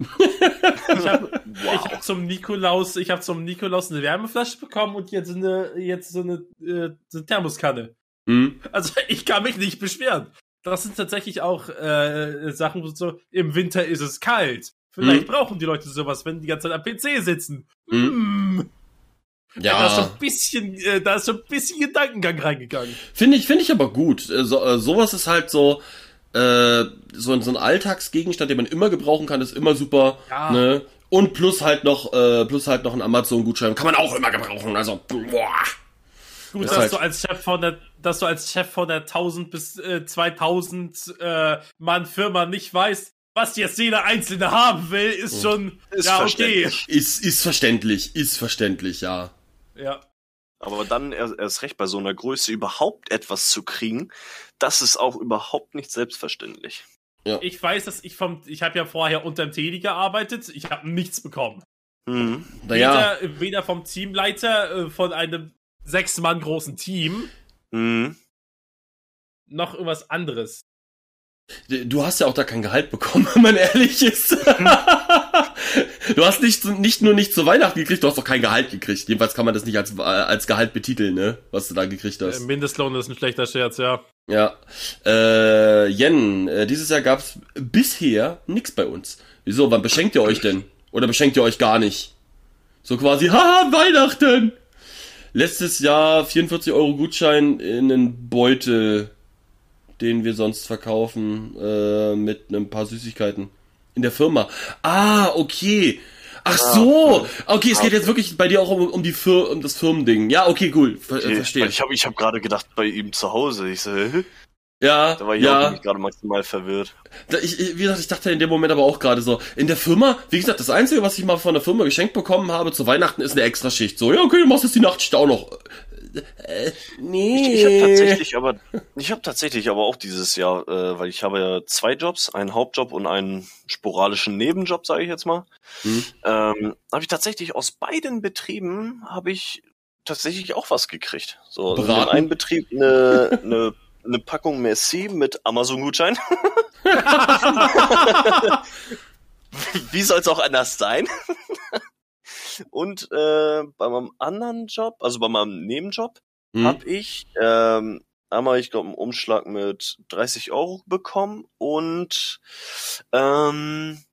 Ich habe Wow. hab zum Nikolaus, ich habe zum Nikolaus eine Wärmeflasche bekommen und jetzt eine jetzt so eine, äh, eine Thermoskanne. Hm? Also [LAUGHS] ich kann mich nicht beschweren. Das sind tatsächlich auch äh, Sachen, wo so im Winter ist es kalt. Vielleicht Hm. brauchen die Leute sowas, wenn die ganze Zeit am PC sitzen. Hm. Hm. Da ist so Ja, ein bisschen, äh, da ist so ein bisschen Gedankengang reingegangen. finde ich, finde ich aber gut. Äh, So, äh, sowas ist halt so, äh, so, ein- so ein Alltagsgegenstand, den man immer gebrauchen kann, ist immer super. Ja. Ne? Und plus halt noch, äh, plus halt noch ein Amazon-Gutschein. Kann man auch immer gebrauchen. Also, boah. Gut, dass halt- du als Chef von der, dass du als Chef von der 1000 bis äh, 2000 äh, Mann Firma nicht weißt, was jetzt jeder Einzelne haben will, ist schon, Ist ja, okay. Ist, ist verständlich, ist verständlich, ja. Ja. Aber dann erst, recht bei so einer Größe überhaupt etwas zu kriegen, das ist auch überhaupt nicht selbstverständlich. Ich weiß, dass ich vom, ich habe ja vorher unterm Teddy gearbeitet, ich habe nichts bekommen. Hm. Naja, Weder, weder vom Teamleiter äh, von einem sechs Mann großen Team, Hm. noch irgendwas anderes. du hast ja auch da kein Gehalt bekommen, [LAUGHS] wenn man ehrlich ist. [LAUGHS] du hast nicht, nicht nur nicht zu Weihnachten gekriegt, du hast auch kein Gehalt gekriegt. Jedenfalls kann man das nicht als, äh, als Gehalt betiteln, ne? Was du da gekriegt Äh, hast. Mindestlohn ist ein schlechter Scherz, ja. Ja. Äh, Jen, äh, dieses Jahr gab's bisher nix bei uns. Wieso? Wann beschenkt ihr euch denn? Oder beschenkt ihr euch gar nicht? So quasi, [LAUGHS] haha, Weihnachten! Letztes Jahr 44 Euro Gutschein in einen Beutel, den wir sonst verkaufen, äh, mit ein paar Süßigkeiten. In der Firma. Ah, okay. Ach so. Okay, es geht jetzt wirklich bei dir auch um, um die Fir um das Firmending. Ja, okay, cool. Ver Okay, Verstehe. Ich habe ich hab gerade gedacht, bei ihm zu Hause. Ich so? Ja, Da war ich ja. auch gerade maximal verwirrt. Da, ich, ich- wie gesagt, ich dachte in dem Moment aber auch gerade so, in der Firma, wie gesagt, das Einzige, was ich mal von der Firma geschenkt bekommen habe zu Weihnachten, ist eine Extraschicht. So, ja, okay, du machst jetzt die Nachtschicht auch noch. Äh, nee. Ich, ich habe tatsächlich aber, ich habe tatsächlich aber auch dieses Jahr, äh, weil ich habe ja zwei Jobs, einen Hauptjob und einen sporadischen Nebenjob, sage ich jetzt mal. Hm. Ähm, habe ich tatsächlich aus beiden Betrieben habe ich tatsächlich auch was gekriegt. So, also in einen Betrieb eine, eine, eine Packung Merci mit Amazon-Gutschein. [LAUGHS] [LAUGHS] Wie soll es auch anders sein? Und äh, bei meinem anderen Job, also bei meinem Nebenjob, Hm? hab ich ähm, einmal, ich glaube, einen Umschlag mit 30 Euro bekommen und ähm,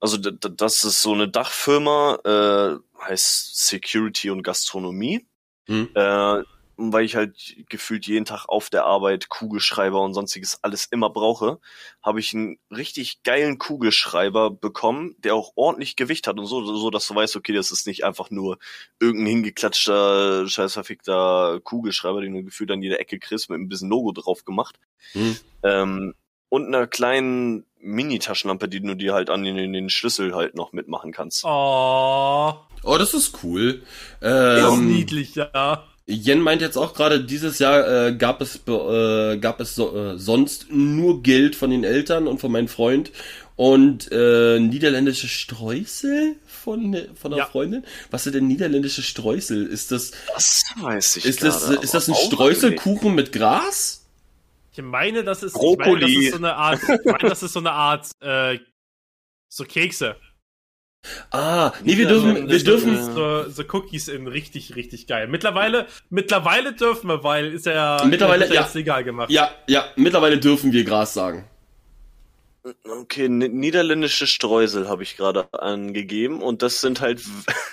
also das ist so eine Dachfirma, äh, heißt Security und Gastronomie. Hm? Äh, weil ich halt gefühlt jeden Tag auf der Arbeit Kugelschreiber und sonstiges alles immer brauche, habe ich einen richtig geilen Kugelschreiber bekommen, der auch ordentlich Gewicht hat und so, so dass du weißt, okay, das ist nicht einfach nur irgendein hingeklatschter, scheiß verfickter Kugelschreiber, den du gefühlt an jeder Ecke kriegst, mit ein bisschen Logo drauf gemacht. Hm? Ähm, und einer kleinen Mini-Taschenlampe, die du dir halt an den, den Schlüssel halt noch mitmachen kannst. Oh, Oh, das ist cool. ist Ähm, niedlich, ja. Jen meint jetzt auch gerade, dieses Jahr äh, gab es äh, gab es so, äh, sonst nur Geld von den Eltern und von meinem Freund und äh, niederländische Streusel von von einer Ja. Freundin. Was sind denn niederländische Streusel? Ist das Das weiß ich ist das gerade, ist das ein Streuselkuchen mit Gras? Ich meine, das ist, ich meine, das ist so eine Art, ich meine, das ist so eine Art, äh, so Kekse. Ah, nee, wir dürfen wir dürfen So, so Cookies in richtig, richtig geil. Mittlerweile, mittlerweile dürfen wir, weil ist ja, Mittlerweile, ist ja ja. legal gemacht. ja, ja, mittlerweile dürfen wir Gras sagen. Okay, niederländische Streusel habe ich gerade angegeben und das sind halt,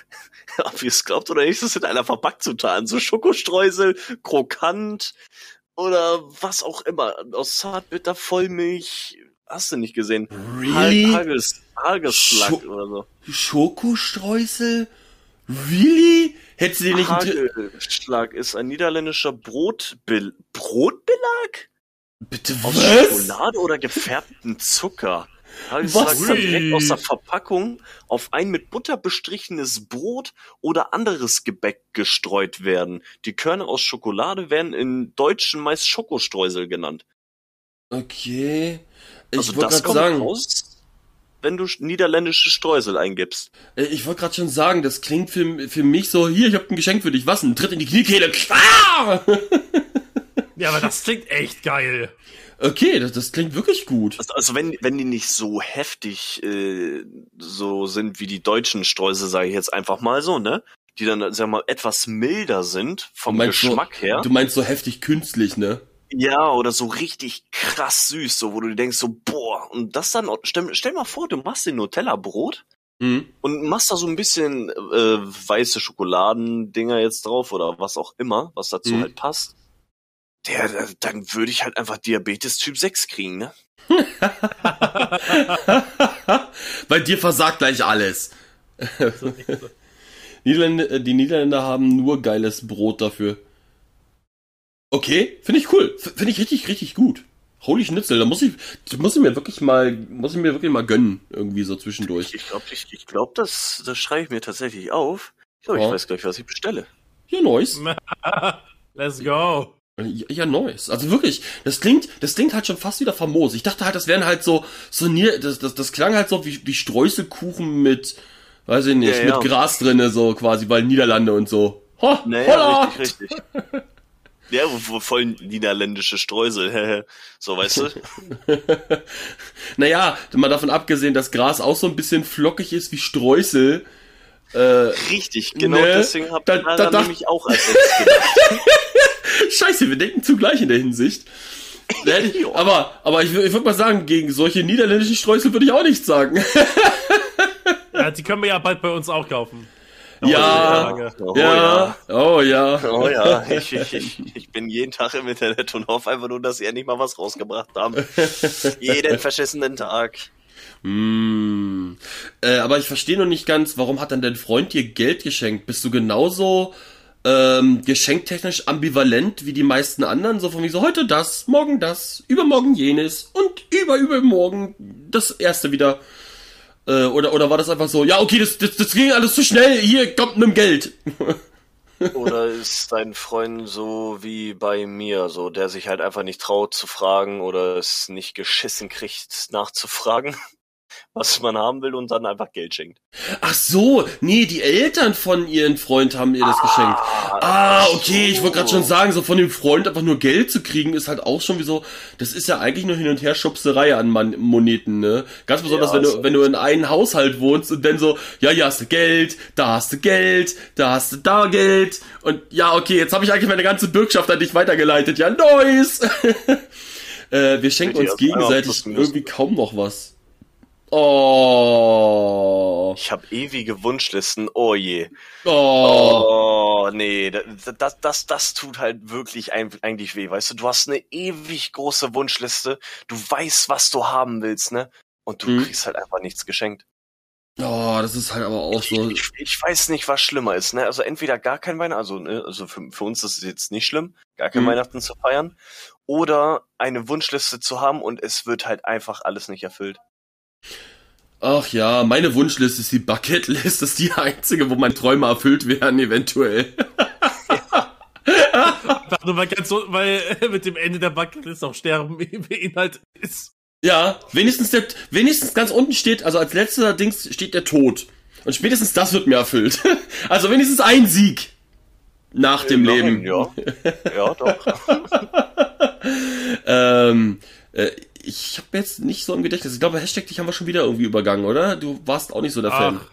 [LAUGHS] ob ihr es glaubt oder nicht, das sind einer Verpackzutaten, so Schokostreusel, krokant oder was auch immer, aus Zartbitter, Vollmilch, hast du nicht gesehen. Really? Hages, Scho- oder so. Schokostreusel? Really? Hättest du dir nicht Hagelschlag ist ein niederländischer Brotbill Brotbelag? Bitte Aus was? Schokolade oder gefärbtem Zucker. Hagelslag Was? kann direkt aus der Verpackung auf ein mit Butter bestrichenes Brot oder anderes Gebäck gestreut werden. Die Körner aus Schokolade werden in Deutschen meist Schokostreusel genannt. Okay. Ich Also wollte das gerade kommt sagen, raus, wenn du niederländische Streusel eingibst. äh, ich wollte gerade schon sagen, das klingt für, für mich so, hier, ich habe ein Geschenk für dich. Was? Ein Tritt in die Kniekehle. Ah! [LAUGHS] Ja, aber das klingt echt geil. Okay, das, das klingt wirklich gut. Also, also wenn, wenn die nicht so heftig äh, so sind wie die deutschen Streusel, sage ich jetzt einfach mal so, ne? Die dann, sag mal, etwas milder sind vom meinst so- Geschmack her. Du meinst so heftig künstlich, ne? Ja, oder so richtig krass süß, so wo du dir denkst, so, boah, und das dann, stell, stell mal vor, du machst den Nutella-Brot Mhm. und machst da so ein bisschen äh, weiße Schokoladendinger jetzt drauf oder was auch immer, was dazu Mhm. halt passt. Der, der, dann würde ich halt einfach Diabetes Typ 6 kriegen, ne? [LAUGHS] Bei dir versagt gleich alles. So, so. [LAUGHS] Niederländer, äh, die Niederländer haben nur geiles Brot dafür. Okay, finde ich cool. Finde ich richtig, richtig gut. Holy Schnitzel, da muss ich, muss ich mir wirklich mal, muss ich mir wirklich mal gönnen, irgendwie so zwischendurch. Ich glaube, ich, ich glaub, das, das schreibe ich mir tatsächlich auf. Ich glaube, Ja. ich weiß gleich, was ich bestelle. Ja, nice. [LAUGHS] Let's go. Ja, ja, nice. Also wirklich, das klingt, das klingt halt schon fast wieder famos. Ich dachte halt, das wären halt so, so nie, das, das, das klang halt so wie, wie Streuselkuchen mit, weiß ich nicht, Ja, ja. mit Gras drinne, so quasi, weil Niederlande und so. Ho, Naja, richtig, richtig. [LAUGHS] Ja, voll niederländische Streusel. so, weißt du? [LAUGHS] Naja, mal davon abgesehen, dass Gras auch so ein bisschen flockig ist wie Streusel. Äh, Richtig, genau Ne? deswegen hab Da- ich da dacht- nämlich auch als gedacht. [LAUGHS] scheiße, wir denken zugleich in der Hinsicht. [LAUGHS] Da aber, aber ich, ich würde mal sagen, gegen solche niederländischen Streusel würde ich auch nichts sagen. Ja, die können wir ja bald bei uns auch kaufen. Ja, lange. Oh, ja, oh ja. Oh ja, ich, ich, ich, ich bin jeden Tag im Internet und hoffe einfach nur, dass sie endlich mal was rausgebracht haben. jeden verschissenen Tag. Hm. Äh, aber ich verstehe noch nicht ganz, warum hat dann dein Freund dir Geld geschenkt? Bist du genauso ähm, geschenktechnisch ambivalent wie die meisten anderen? So von wie so heute das, morgen das, übermorgen jenes und über übermorgen das erste wieder. Äh, oder, oder war das einfach so, ja, okay, das, das, das ging alles zu schnell, hier kommt nimm Geld. [LAUGHS] Oder ist dein Freund so wie bei mir, so der sich halt einfach nicht traut zu fragen oder es nicht geschissen kriegt, nachzufragen, was man haben will und dann einfach Geld schenkt? Ach so, nee, die Eltern von ihren Freund haben ihr das geschenkt. Ah, okay, ich wollte gerade schon sagen, so von dem Freund einfach nur Geld zu kriegen, ist halt auch schon wie so, das ist ja eigentlich nur Hin- und Herschubserei an Man Moneten, ne? Ganz besonders, Ja, wenn du, wenn du in einem Haushalt wohnst und dann so, ja, hier hast du Geld, da hast du Geld, da hast du da Geld und ja, okay, jetzt habe ich eigentlich meine ganze Bürgschaft an dich weitergeleitet, ja, nice! [LAUGHS] äh, wir schenken uns gegenseitig irgendwie kaum noch was. Oh. Ich habe ewige Wunschlisten, oh je. Oh. Oh, nee, das, das, das, tut halt wirklich eigentlich weh, weißt du? Du hast eine ewig große Wunschliste, du weißt, was du haben willst, ne? Und du Mhm. kriegst halt einfach nichts geschenkt. Oh, das ist halt aber auch Ich, so. ich, ich weiß nicht, was schlimmer ist, ne? Also entweder gar kein Weihnachten, also, ne, also für, für uns ist es jetzt nicht schlimm, gar kein Mhm. Weihnachten zu feiern, oder eine Wunschliste zu haben und es wird halt einfach alles nicht erfüllt. Ach ja, meine Wunschliste ist die Bucketlist. Das ist die einzige, wo meine Träume erfüllt werden, eventuell. [LAUGHS] Einfach nur mal ganz so, weil [LAUGHS] mit dem Ende der Bucketlist auch Sterben beinhaltet ist. Ja, wenigstens der, wenigstens ganz unten steht, also als letzter Dings steht der Tod. Und spätestens das wird mir erfüllt. [LAUGHS] Also wenigstens ein Sieg. Nach dem Immerhin, Leben. Ja, ja doch. Ähm, äh, ich habe jetzt nicht so im Gedächtnis. Ich glaube, Hashtag dich haben wir schon wieder irgendwie übergangen, oder? Du warst auch nicht so der Fan. Ach.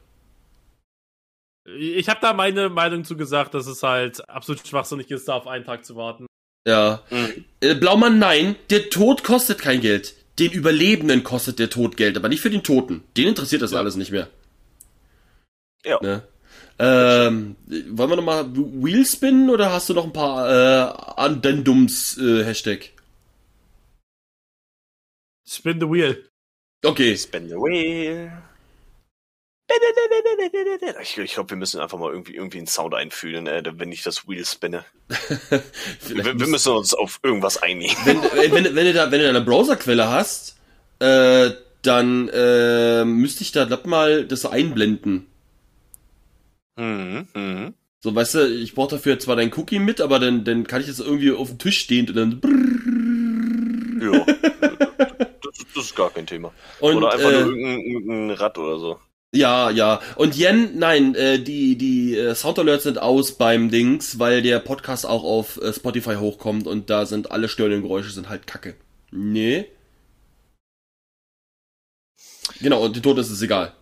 Ich habe da meine Meinung zu gesagt, dass es halt absolut schwachsinnig ist, da auf einen Tag zu warten. Ja. Mhm. Äh, Blaumann, nein. Der Tod kostet kein Geld. Den Überlebenden kostet der Tod Geld, aber nicht für den Toten. Den interessiert das Ja. alles nicht mehr. Ja. Ne? Ähm, wollen wir nochmal Wheel spinnen oder hast du noch ein paar äh, Addendums äh, Hashtag? Spin the wheel. Okay. Spin the wheel. Ich, ich glaube, wir müssen einfach mal irgendwie, irgendwie einen Sound einfühlen, äh, wenn ich das Wheel spinne. [LAUGHS] Wir, wir müssen uns auf irgendwas einigen. wenn, äh, wenn, wenn, du da, wenn du da eine Browserquelle hast, äh, dann äh, müsste ich da glaub mal das einblenden. Mhm, mhm. So, weißt du, ich brauche dafür zwar dein Cookie mit, aber dann, dann kann ich das irgendwie auf dem Tisch stehend und dann brrrr. Ja. [LAUGHS] Ist- gar kein Thema. und, oder einfach äh, nur irgendein, Rad oder so. Ja, ja. Und Jen, nein, äh, die, die äh, Soundalerts sind aus beim Dings, weil der Podcast auch auf äh, Spotify hochkommt und da sind alle störenden Geräusche sind halt kacke. Nee. Genau, und den Tod ist es egal.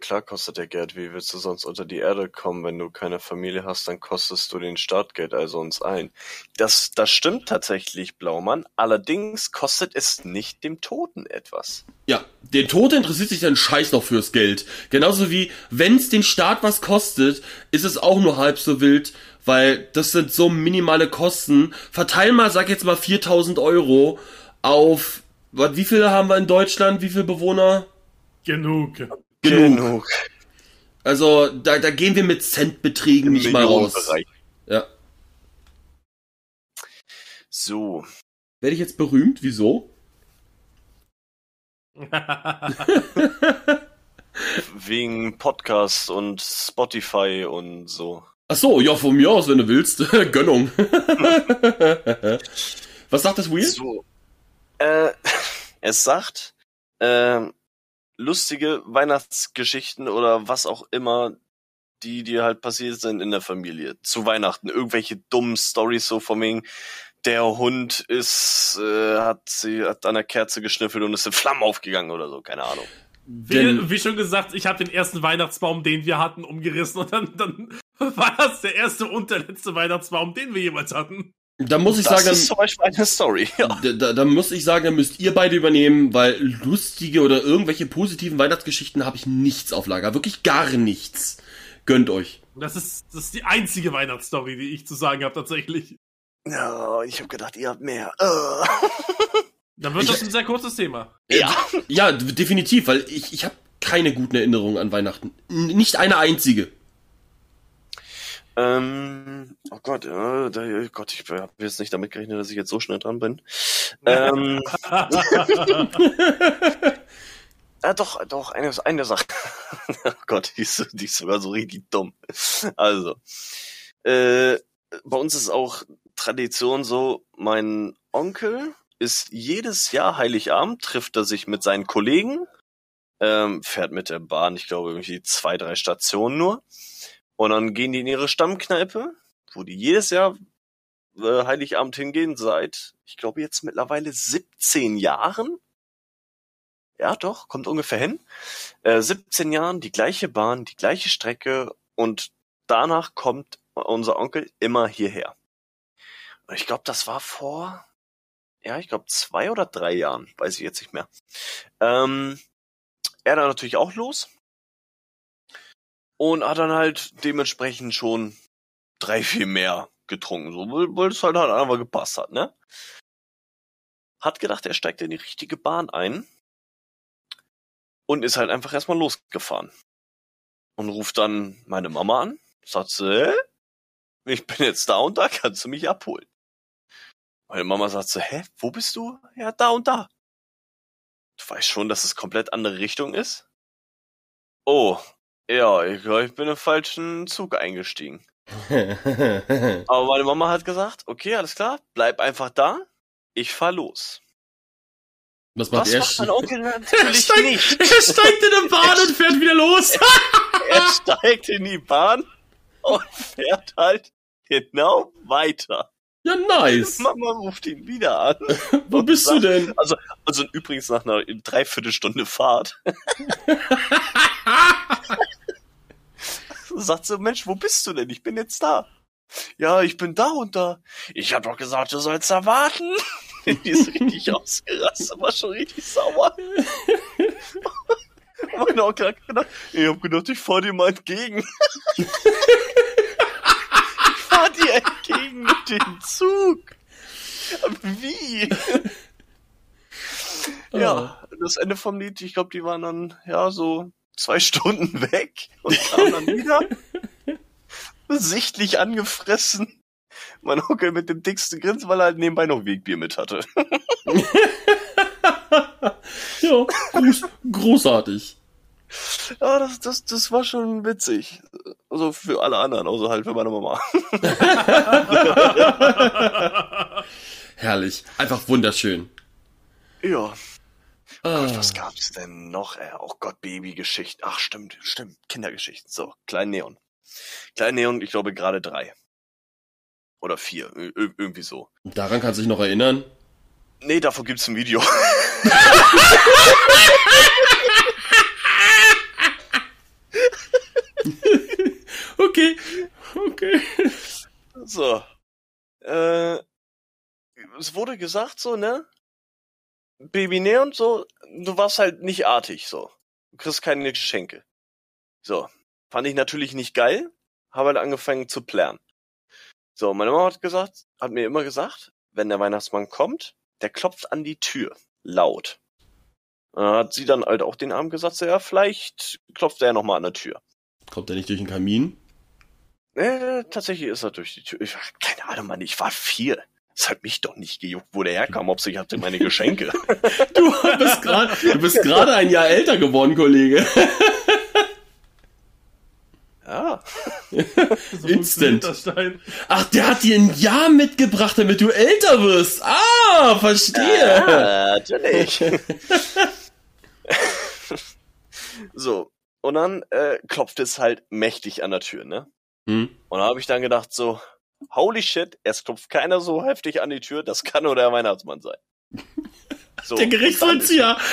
Klar kostet der Geld. Wie willst du sonst unter die Erde kommen, wenn du keine Familie hast? Dann kostest du den Startgeld also uns ein. Das, das stimmt tatsächlich, Blaumann. Allerdings kostet es nicht dem Toten etwas. Ja, der Tote interessiert sich dann scheiß noch fürs Geld. Genauso wie, wenn's den Staat was kostet, ist es auch nur halb so wild, weil das sind so minimale Kosten. Verteil mal, sag jetzt mal 4000 Euro auf, was, wie viele haben wir in Deutschland? Wie viele Bewohner? Genug. Genug. Also, da, da gehen wir mit Centbeträgen nicht mal raus. Ja. So. Werde ich jetzt berühmt? Wieso? [LAUGHS] Wegen Podcasts und Spotify und so. Ach so, ja, von mir aus, wenn du willst. [LAUGHS] Gönnung. [LAUGHS] Was sagt das Wheel? So. Äh, es sagt, äh, lustige Weihnachtsgeschichten oder was auch immer, die dir halt passiert sind in der Familie. Zu Weihnachten. Irgendwelche dummen Stories so von wegen, der Hund ist, äh, hat sie, hat an der Kerze geschnüffelt und ist in Flammen aufgegangen oder so, keine Ahnung. Denn- Wie, wie schon gesagt, ich habe den ersten Weihnachtsbaum, den wir hatten, umgerissen und dann, dann [LAUGHS] war das der erste und der letzte Weihnachtsbaum, den wir jemals hatten. Da muss ich das sagen, ist zum Beispiel eine Story, ja. Da, da, da muss ich sagen, da müsst ihr beide übernehmen, weil lustige oder irgendwelche positiven Weihnachtsgeschichten habe ich nichts auf Lager. Wirklich gar nichts. Gönnt euch. Das ist, das ist die einzige Weihnachtsstory, die ich zu sagen habe, tatsächlich. Ja, ich habe gedacht, ihr habt mehr. Äh. [LAUGHS] Dann wird Ich- das ein sehr kurzes Thema. Ja. Ja, d- definitiv, weil ich, ich habe keine guten Erinnerungen an Weihnachten. N nicht eine einzige. Ähm, oh Gott, äh, oh Gott, ich habe jetzt nicht damit gerechnet, dass ich jetzt so schnell dran bin. Ähm, [LAUGHS] ah, doch, doch, eine, eine Sache. [LAUGHS] oh Gott, die ist, die ist sogar so richtig dumm. Also, äh, bei uns ist auch Tradition so, mein Onkel ist jedes Jahr Heiligabend, trifft er sich mit seinen Kollegen, ähm, fährt mit der Bahn, ich glaube, irgendwie zwei, drei Stationen nur. Und dann gehen die in ihre Stammkneipe, wo die jedes Jahr äh, Heiligabend hingehen, seit, ich glaube, jetzt mittlerweile 17 Jahren. Ja, doch, kommt ungefähr hin. Äh, 17 Jahren, die gleiche Bahn, die gleiche Strecke und danach kommt unser Onkel immer hierher. Und ich glaube, das war vor, ja, ich glaube, zwei oder drei Jahren, weiß ich jetzt nicht mehr. Ähm, er dann natürlich auch los und hat dann halt dementsprechend schon drei, vier mehr getrunken, so, weil, es halt, halt einfach gepasst hat, ne? Hat gedacht, er steigt in die richtige Bahn ein und ist halt einfach erstmal losgefahren. Und ruft dann meine Mama an, sagt sie, hä? Ich bin jetzt da und da, kannst du mich abholen? Meine Mama sagt so, hä, wo bist du? Ja, da und da. Du weißt schon, dass es komplett andere Richtung ist? Oh, ja, ich, glaub, ich bin im falschen Zug eingestiegen. [LAUGHS] Aber meine Mama hat gesagt, okay, alles klar, bleib einfach da, ich fahr los. Was macht Was er? macht mein Onkel Er natürlich steigt, nicht? [LAUGHS] er steigt in eine Bahn und fährt wieder los. [LAUGHS] Er steigt in die Bahn und fährt halt genau weiter. Ja, nice. [LAUGHS] Mama ruft ihn wieder an. Wo bist du denn? Also, also übrigens nach einer Dreiviertelstunde Fahrt. [LAUGHS] Sagt so, Mensch, wo bist du denn? Ich bin jetzt da. Ja, ich bin da und da. Ich hab doch gesagt, du sollst da warten. [LAUGHS] Die ist richtig ausgerastet, war schon richtig sauer. Mein Onkel hat gedacht, ich hab gedacht, ich fahr dir mal entgegen. ich fahr dir entgegen mit dem Zug. Wie? [LAUGHS] Ja, das Ende vom Lied, ich glaube, die waren dann, ja, so zwei [LAUGHS] Stunden weg und kamen dann wieder. Sichtlich angefressen. Mein Onkel mit dem dicksten Grinsen, weil er halt nebenbei noch Wegbier mit hatte. [LAUGHS] Ja, groß, großartig. [LAUGHS] Ja, das, das, das war schon witzig. Also für alle anderen, außer halt für meine Mama. [LAUGHS] Herrlich. Einfach wunderschön. Ja. Ah. Gott, was gab's denn noch? Ey? Oh Gott, Babygeschichten. Ach, stimmt, stimmt. Kindergeschichten. So, Klein Neon. Klein Neon, ich glaube gerade drei. Oder vier. Ir irgendwie so. Daran kannst du dich noch erinnern? Nee, davon gibt's ein Video. [LAUGHS] So. Äh, es wurde gesagt so, ne? Baby Neon so, du warst halt nicht artig so. Du kriegst keine Geschenke. So. Fand ich natürlich nicht geil. Habe halt angefangen zu planen. So, meine Mama hat gesagt, hat mir immer gesagt, wenn der Weihnachtsmann kommt, der klopft an die Tür. Laut. Dann hat sie dann halt auch den Abend gesagt, so, ja, vielleicht klopft er ja nochmal an der Tür. Kommt er nicht durch den Kamin? Äh, tatsächlich ist er durch die Tür. Ich, keine Ahnung, Mann, ich war vier. Es hat mich doch nicht gejuckt, wo der herkam, ob ich hatte meine Geschenke. [LAUGHS] Du bist gerade, du bist gerade ein Jahr älter geworden, Kollege. [LAUGHS] ja. [LAUGHS] So Instant. Ach, der hat dir ein Jahr mitgebracht, damit du älter wirst. Ah, verstehe. Ja, natürlich. so. Und dann äh, klopft es halt mächtig an der Tür, ne? Hm. Und da habe ich dann gedacht so, holy shit, es klopft keiner so heftig an die Tür, das kann nur der Weihnachtsmann sein. [LAUGHS] So, Der Gerichtsvollzieher. [LAUGHS]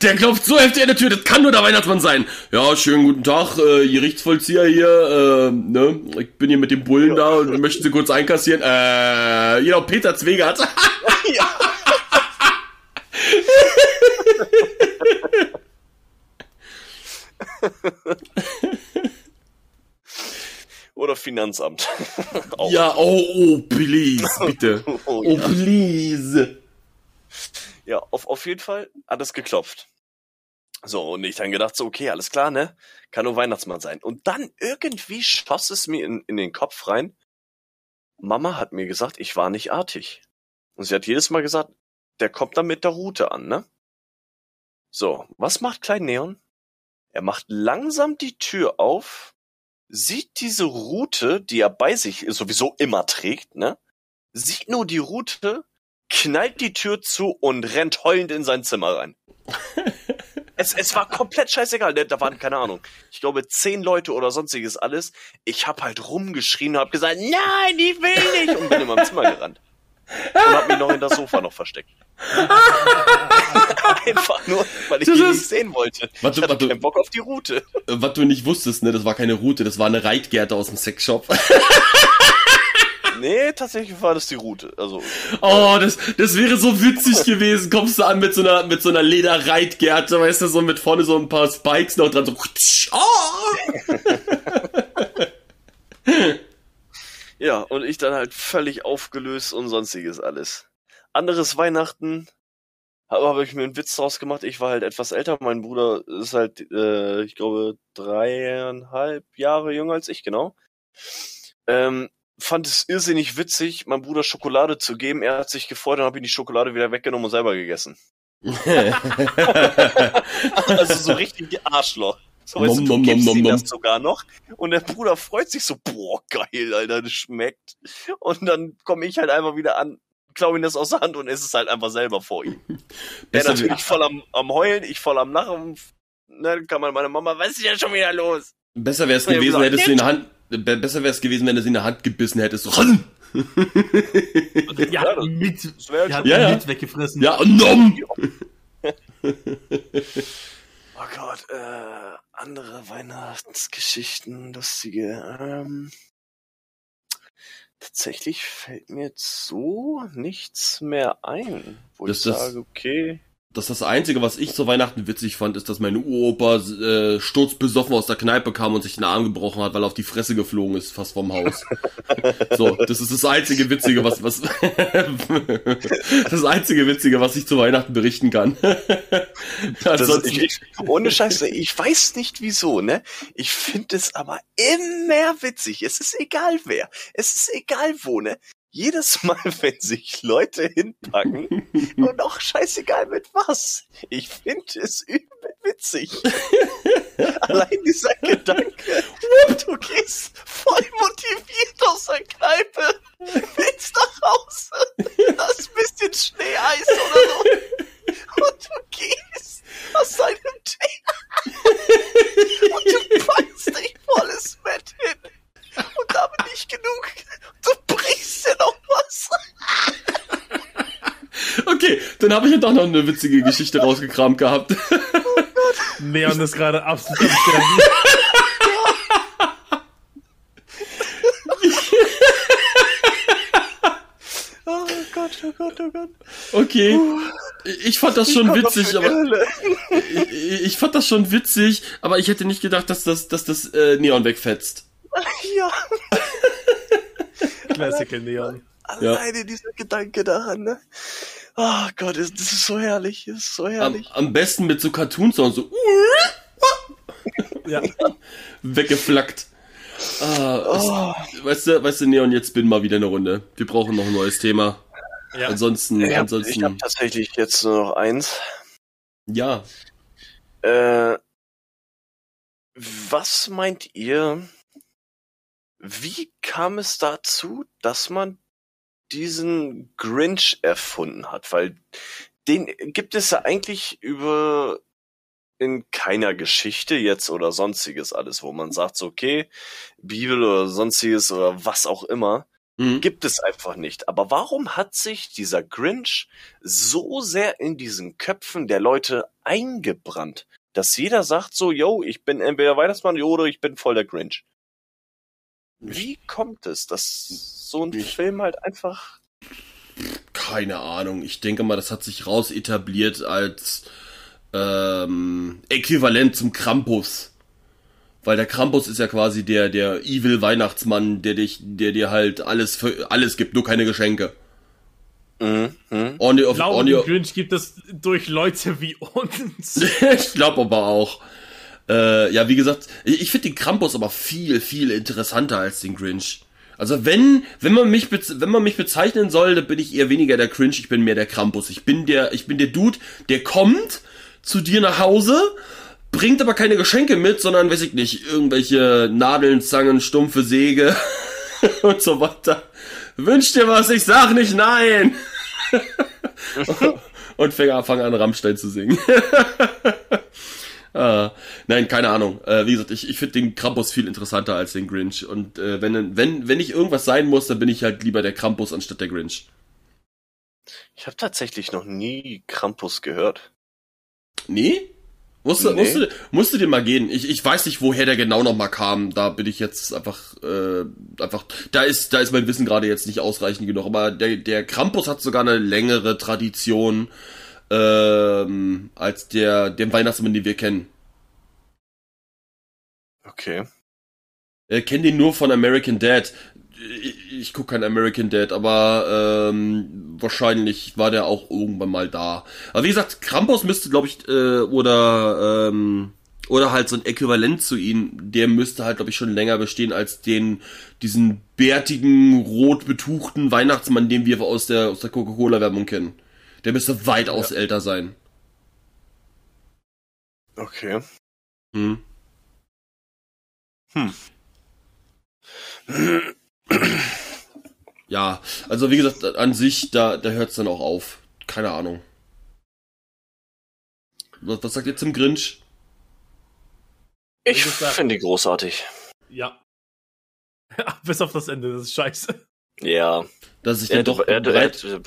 Der klopft so heftig an der Tür, das kann nur der Weihnachtsmann sein. Ja, schönen guten Tag, äh, Gerichtsvollzieher hier, äh, ne? Ich bin hier mit dem Bullen da und möchten Sie kurz einkassieren. Äh, genau, Peter Zwegert. [LAUGHS] ja. Oder Finanzamt. [LAUGHS] Ja, oh, oh, please, bitte. [LAUGHS] Oh, Oh, ja. please. ja, auf, auf jeden Fall hat es geklopft. So, und ich dann gedacht, so, okay, alles klar, ne? Kann nur Weihnachtsmann sein. Und dann irgendwie schoss es mir in, in den Kopf rein. Mama hat mir gesagt, ich war nicht artig. Und sie hat jedes Mal gesagt, der kommt dann mit der Route an, ne? So, was macht Klein Neon? Er macht langsam die Tür auf, sieht diese Route, die er bei sich sowieso immer trägt, ne? Sieht nur die Route, knallt die Tür zu und rennt heulend in sein Zimmer rein. [LAUGHS] es, es war komplett scheißegal, ne? da waren keine Ahnung. Ich glaube zehn Leute oder sonstiges alles. Ich hab halt rumgeschrien und hab gesagt, nein, ich will nicht und bin in meinem Zimmer gerannt. Und hab mich noch in das Sofa noch versteckt. [LAUGHS] Einfach nur, weil ich Das ihn ist- nicht sehen wollte. Warte, ich hatte warte. keinen Bock auf die Route. Äh, Was du nicht wusstest, ne, das war keine Route, das war eine Reitgerte aus dem Sexshop. Nee, tatsächlich war das die Route. Also, Oh, das, das wäre so witzig gewesen. Kommst du an mit so einer, mit so einer Lederreitgerte, weißt du, so mit vorne so ein paar Spikes noch dran, so, oh! [LAUGHS] ja, und ich dann halt völlig aufgelöst und sonstiges alles. Anderes Weihnachten habe hab ich mir einen Witz draus gemacht. Ich war halt etwas älter. Mein Bruder ist halt, äh, ich glaube, dreieinhalb Jahre jünger als ich, genau. Ähm, fand es irrsinnig witzig, meinem Bruder Schokolade zu geben. Er hat sich gefreut und habe ihm die Schokolade wieder weggenommen und selber gegessen. [LAUGHS] Also so richtig Arschloch. So, weißt du, Nom, du nom, gibst nom, ihm nom, das nom. sogar noch und der Bruder freut sich so, boah, geil, Alter, das schmeckt. Und dann komme ich halt einfach wieder an, klaue ihm das aus der Hand und esse es halt einfach selber vor ihm. [LAUGHS] Der Besser natürlich voll am, am Heulen, ich voll am Lachen. Ne, kann man meine Mama, was ist denn schon wieder los? Besser wäre es Ja, gewesen, gesagt, hättest du in der Hand. be- Besser wäre es gewesen, wenn du sie in der Hand gebissen hättest. So, Ja, ihn mit, Das. Ja, ihn ja. mit weggefressen. ja, nom! [LAUGHS] Oh Gott, äh, andere Weihnachtsgeschichten, lustige. Ähm, tatsächlich fällt mir jetzt so nichts mehr ein, wo Das- ich sage, okay. Das ist das Einzige, was ich zu Weihnachten witzig fand, ist, dass meine Uropa äh, sturzbesoffen aus der Kneipe kam und sich den Arm gebrochen hat, weil er auf die Fresse geflogen ist, fast vom Haus. [LAUGHS] so, das ist das einzige Witzige, was, was [LAUGHS] das einzige Witzige, was ich zu Weihnachten berichten kann. [LAUGHS] Ansonsten, ich, ich, ohne Scheiße, ich weiß nicht wieso, ne? Ich finde es aber immer witzig. Es ist egal wer. Es ist egal wo, ne? Jedes Mal, [LAUGHS] wenn sich Leute hinpacken [LAUGHS] und auch scheißegal mit was. Ich finde es übel witzig. [LAUGHS] Allein dieser Gedanke, du gehst voll motiviert aus der Kneipe, willst nach Hause, ein bisschen Schneeeis oder so. Und du gehst aus deinem Tee. Und du packst dich volles Bett hin und damit nicht genug, du brichst dir noch was. okay, dann habe ich ja doch noch eine witzige Geschichte rausgekramt gehabt. Leon ist gerade absolut am Sterben. Oh Gott, oh Gott, oh Gott. Okay, ich fand das schon Gott, witzig, aber ich, ich fand das schon witzig, aber ich hätte nicht gedacht, dass das, dass das äh, Neon wegfetzt. Ja, [LAUGHS] Classical Leon. alleine dieser Gedanke daran, ne? Oh Gott, das ist so herrlich, das ist so Am, herrlich. am besten mit so Cartoon-Sounds, so Ja. [LAUGHS] weggeflackt. Ah, es, weißt du, weißt du, Neon, jetzt bin mal wieder eine Runde. Wir brauchen noch ein neues Thema. ja. Ansonsten, Ich habe ansonsten, hab tatsächlich jetzt nur noch eins. ja. Äh, was meint ihr, wie kam es dazu, dass man diesen Grinch erfunden hat? Weil den gibt es ja eigentlich über in keiner Geschichte jetzt oder sonstiges alles, wo man sagt, so, okay, Bibel oder sonstiges oder was auch immer, Hm. gibt es einfach nicht. Aber warum hat sich dieser Grinch so sehr in diesen Köpfen der Leute eingebrannt, dass jeder sagt so, yo, ich bin entweder Weihnachtsmann oder ich bin voll der Grinch? Wie kommt es, dass so ein Ich- Film halt einfach Keine Ahnung. Ich denke mal, das hat sich raus etabliert als ähm, Äquivalent zum Krampus. Weil der Krampus ist ja quasi der, der Evil Weihnachtsmann, der dich, der dir halt alles für, alles gibt, nur keine Geschenke. mhm, mhm. On your, Ich glaube, on your, Grinch gibt es durch Leute wie uns. [LAUGHS] ich glaube aber auch. Äh, ja, wie gesagt, ich, ich finde den Krampus aber viel, viel interessanter als den Grinch. Also wenn, wenn man mich, wenn man mich bezeichnen soll, dann bin ich eher weniger der Grinch, ich bin mehr der Krampus. Ich bin der, ich bin der Dude, der kommt zu dir nach Hause, bringt aber keine Geschenke mit, sondern, weiß ich nicht, irgendwelche Nadeln, Zangen, stumpfe Säge [LAUGHS] und so weiter. Wünsch dir was, ich sag nicht nein. [LAUGHS] [LAUGHS] und fang an, Rammstein zu singen. Ah, nein, keine Ahnung. Äh, wie gesagt, ich, ich finde den Krampus viel interessanter als den Grinch. Und äh, wenn, wenn, wenn ich irgendwas sein muss, dann bin ich halt lieber der Krampus anstatt der Grinch. Ich habe tatsächlich noch nie Krampus gehört. Nee? Musste, Nee. musste, musste dir mal gehen. Ich, ich weiß nicht, woher der genau noch mal kam. Da bin ich jetzt einfach, äh, einfach, da ist, da ist mein Wissen gerade jetzt nicht ausreichend genug. Aber der, der Krampus hat sogar eine längere Tradition, ähm, als der, dem Weihnachtsmann, den wir kennen. Okay. äh, kenne den nur von American Dad. Ich, ich gucke kein American Dad, aber ähm, wahrscheinlich war der auch irgendwann mal da. Aber wie gesagt, Krampus müsste, glaube ich, äh, oder ähm, oder halt so ein Äquivalent zu ihm, der müsste halt, glaube ich, schon länger bestehen als den diesen bärtigen, rot betuchten Weihnachtsmann, den wir aus der aus der Coca-Cola-Werbung kennen. Der müsste weitaus älter sein. Okay. Hm. ja, also wie gesagt, an sich, da, da hört es dann auch auf. Keine Ahnung. Was, was sagt ihr zum Grinch? Ich finde die großartig. Ja. [LAUGHS] Bis auf das Ende, das ist scheiße. Ja. Dass sich Er dann doch er er hätte,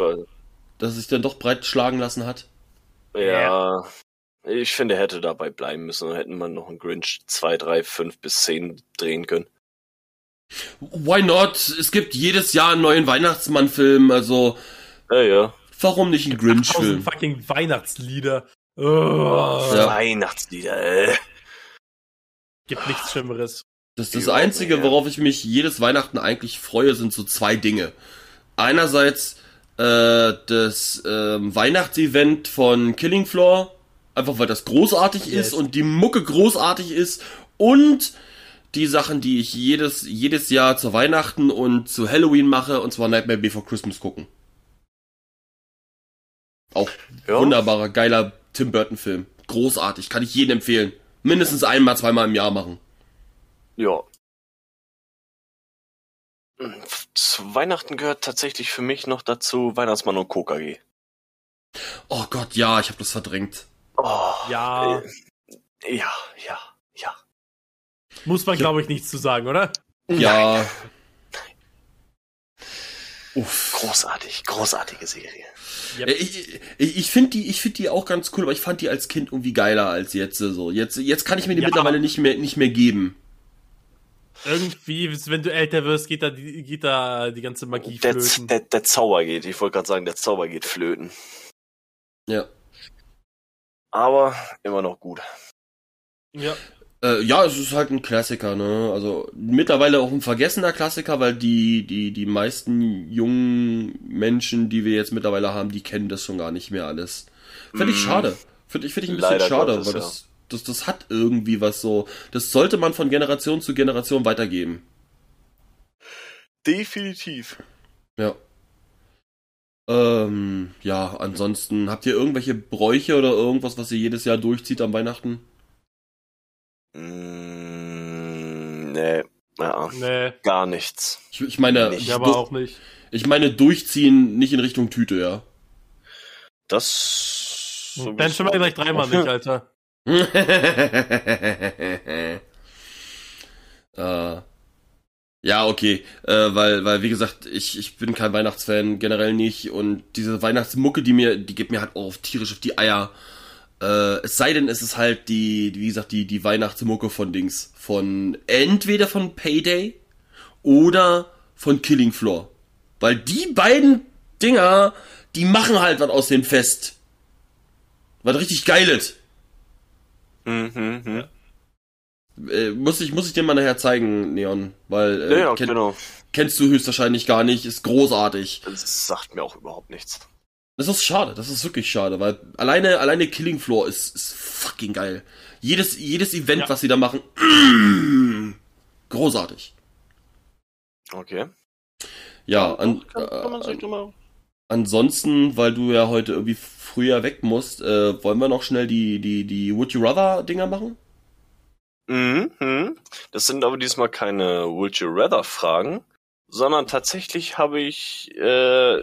dass es sich dann doch breit schlagen lassen hat. ja. Ich finde, er hätte dabei bleiben müssen. Dann hätten wir noch einen Grinch 2, 3, 5 bis 10 drehen können. Why not? Es gibt jedes Jahr einen neuen Weihnachtsmann-Film, also Ja, ja. warum nicht einen Grinch-Film? fucking Weihnachtslieder. Oh, Ja. Weihnachtslieder, äh. Gibt nichts Schlimmeres. Das, das Überhaupt Einzige, worauf ich mich jedes Weihnachten eigentlich freue, sind so zwei Dinge. Einerseits äh, das ähm, Weihnachtsevent von Killing Floor, einfach weil das großartig Yes. ist und die Mucke großartig ist und die Sachen, die ich jedes, jedes Jahr zu Weihnachten und zu Halloween mache, und zwar Nightmare Before Christmas gucken. Auch Ja. wunderbarer, geiler Tim Burton Film. Großartig, kann ich jedem empfehlen. Mindestens einmal, zweimal im Jahr machen. Ja. Zu Weihnachten gehört tatsächlich für mich noch dazu Weihnachtsmann und KKG. Oh Gott, ja, ich habe das verdrängt. Oh, Ja, äh, ja, ja, ja. muss man glaube ich nichts zu sagen, oder? Ja. Uff. Großartig, großartige Serie. Yep. Äh, Ich, ich, ich finde die, ich finde die auch ganz cool, aber ich fand die als Kind irgendwie geiler als jetzt. So jetzt, jetzt kann ich mir die Ja. mittlerweile nicht mehr, nicht mehr geben. Irgendwie, wenn du älter wirst, geht da die, geht da die ganze Magie Der, flöten. der, der Zauber geht, ich wollte gerade sagen, der Zauber geht flöten. Ja. Aber immer noch gut. Ja. Äh, ja, es ist halt ein Klassiker, ne? Also mittlerweile auch ein vergessener Klassiker, weil die, die, die meisten jungen Menschen, die wir jetzt mittlerweile haben, die kennen das schon gar nicht mehr alles. Finde ich Mm. schade. Finde ich, finde ich ein bisschen Leider schade, Gottes, weil ja. Das, das, hat irgendwie was so. Das sollte man von Generation zu Generation weitergeben. Definitiv. Ja. Ähm, ja, ansonsten, habt ihr irgendwelche Bräuche oder irgendwas, was ihr jedes Jahr durchzieht am Weihnachten? Mm, nee, ja, Nee, gar nichts. Ich, ich meine, Nicht. ich aber auch nicht. ich meine durchziehen, nicht in Richtung Tüte, ja. Das. Dann schon mal gleich dreimal nicht, Alter. [LAUGHS] äh, ja, okay, äh, weil, weil, wie gesagt, ich, ich bin kein Weihnachtsfan, generell nicht, und diese Weihnachtsmucke, die mir, die gibt mir halt auch auf tierisch auf die Eier. Äh, es sei denn, es ist halt die, wie gesagt, die, die Weihnachtsmucke von Dings, von, entweder von Payday oder von Killing Floor. Weil die beiden Dinger, die machen halt was aus dem Fest. Was richtig geiles. Mhm, mhm. Äh, muss ich muss ich dir mal nachher zeigen, Neon, weil äh, Ja, ja, kenn, genau. kennst du höchstwahrscheinlich gar nicht, ist großartig. Das sagt mir auch überhaupt nichts. Das ist schade, das ist wirklich schade, weil alleine alleine Killing Floor ist, ist fucking geil. Jedes jedes Event, Ja. was sie da machen, großartig. Okay. Ja, an, kann, kann man sich äh, doch mal. Ansonsten, weil du ja heute irgendwie früher weg musst, äh, wollen wir noch schnell die die die Would you rather Dinger machen? Mhm, mhm. Das sind aber diesmal keine Would You Rather Fragen, sondern tatsächlich habe ich äh,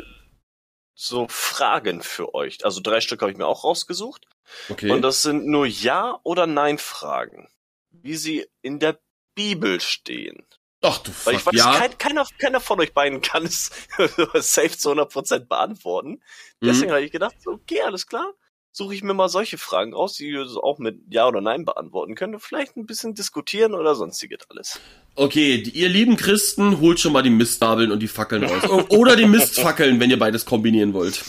so Fragen für euch. Also drei Stück habe ich mir auch rausgesucht. Okay. Und das sind nur Ja- oder Nein-Fragen. Wie sie in der Bibel stehen. Ach du Weil ich weiß, ja. kein, keiner, keiner von euch beiden kann es [LAUGHS] safe zu 100% beantworten. Mhm. Deswegen habe ich gedacht, okay, alles klar. Suche ich mir mal solche Fragen raus, die ihr auch mit Ja oder Nein beantworten könnt. Vielleicht ein bisschen diskutieren oder sonstiges alles. Okay, die, ihr lieben Christen, holt schon mal die Mistgabeln und die Fackeln raus. [LAUGHS] Oder die Mistfackeln, wenn ihr beides kombinieren wollt.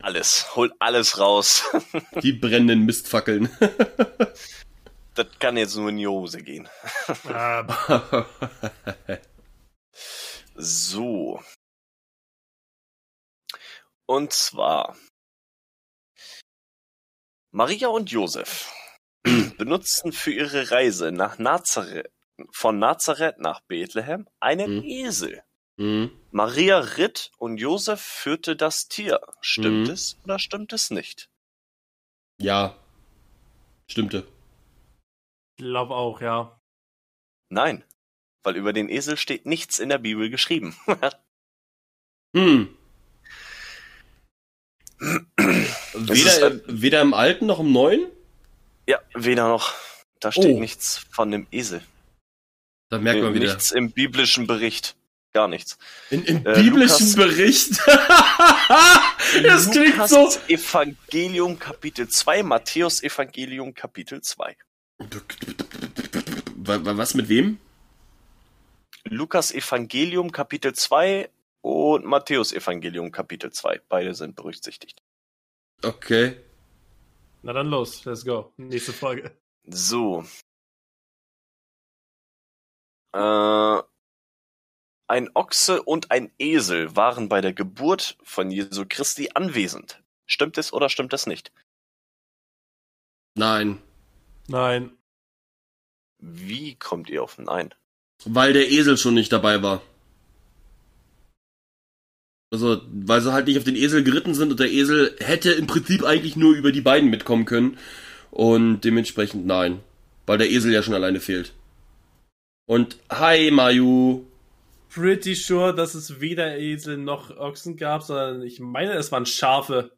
Alles, holt alles raus. Die brennenden Mistfackeln. [LAUGHS] das kann jetzt nur in die Hose gehen. [LAUGHS] So. Und zwar Maria und Josef [CLEARS THROAT] benutzten für ihre Reise nach Nazareth, von Nazareth nach Bethlehem einen Mhm. Esel. Hm. Maria ritt und Josef führte das Tier. Stimmt Mhm. es oder stimmt es nicht? Ja. Stimmte. Glaub auch, ja. Nein, weil über den Esel steht nichts in der Bibel geschrieben. [LAUGHS] Hm. Weder, ein- weder im alten noch im neuen? Ja, weder noch. Da steht Oh. nichts von dem Esel. Da merkt man wieder. Nichts im biblischen Bericht. Gar nichts. In, Im Äh, biblischen Lukas- Bericht. [LAUGHS] das klingt Lukas so. Evangelium Kapitel 2, Matthäus Evangelium Kapitel 2. Wa- wa- Was mit wem? Lukas Evangelium Kapitel 2 und Matthäus Evangelium Kapitel 2. Beide sind berücksichtigt. Okay. Na dann los, let's go. Nächste Frage. So. Äh, ein Ochse und ein Esel waren bei der Geburt von Jesu Christi anwesend. Stimmt es oder stimmt es nicht? Nein. Nein. Wie kommt ihr auf Nein? Weil der Esel schon nicht dabei war. Also, weil sie halt nicht auf den Esel geritten sind und der Esel hätte im Prinzip eigentlich nur über die beiden mitkommen können. Und dementsprechend nein. Weil der Esel ja schon alleine fehlt. Und hi, Mayu. Pretty sure, dass es weder Esel noch Ochsen gab, sondern ich meine, es waren Schafe.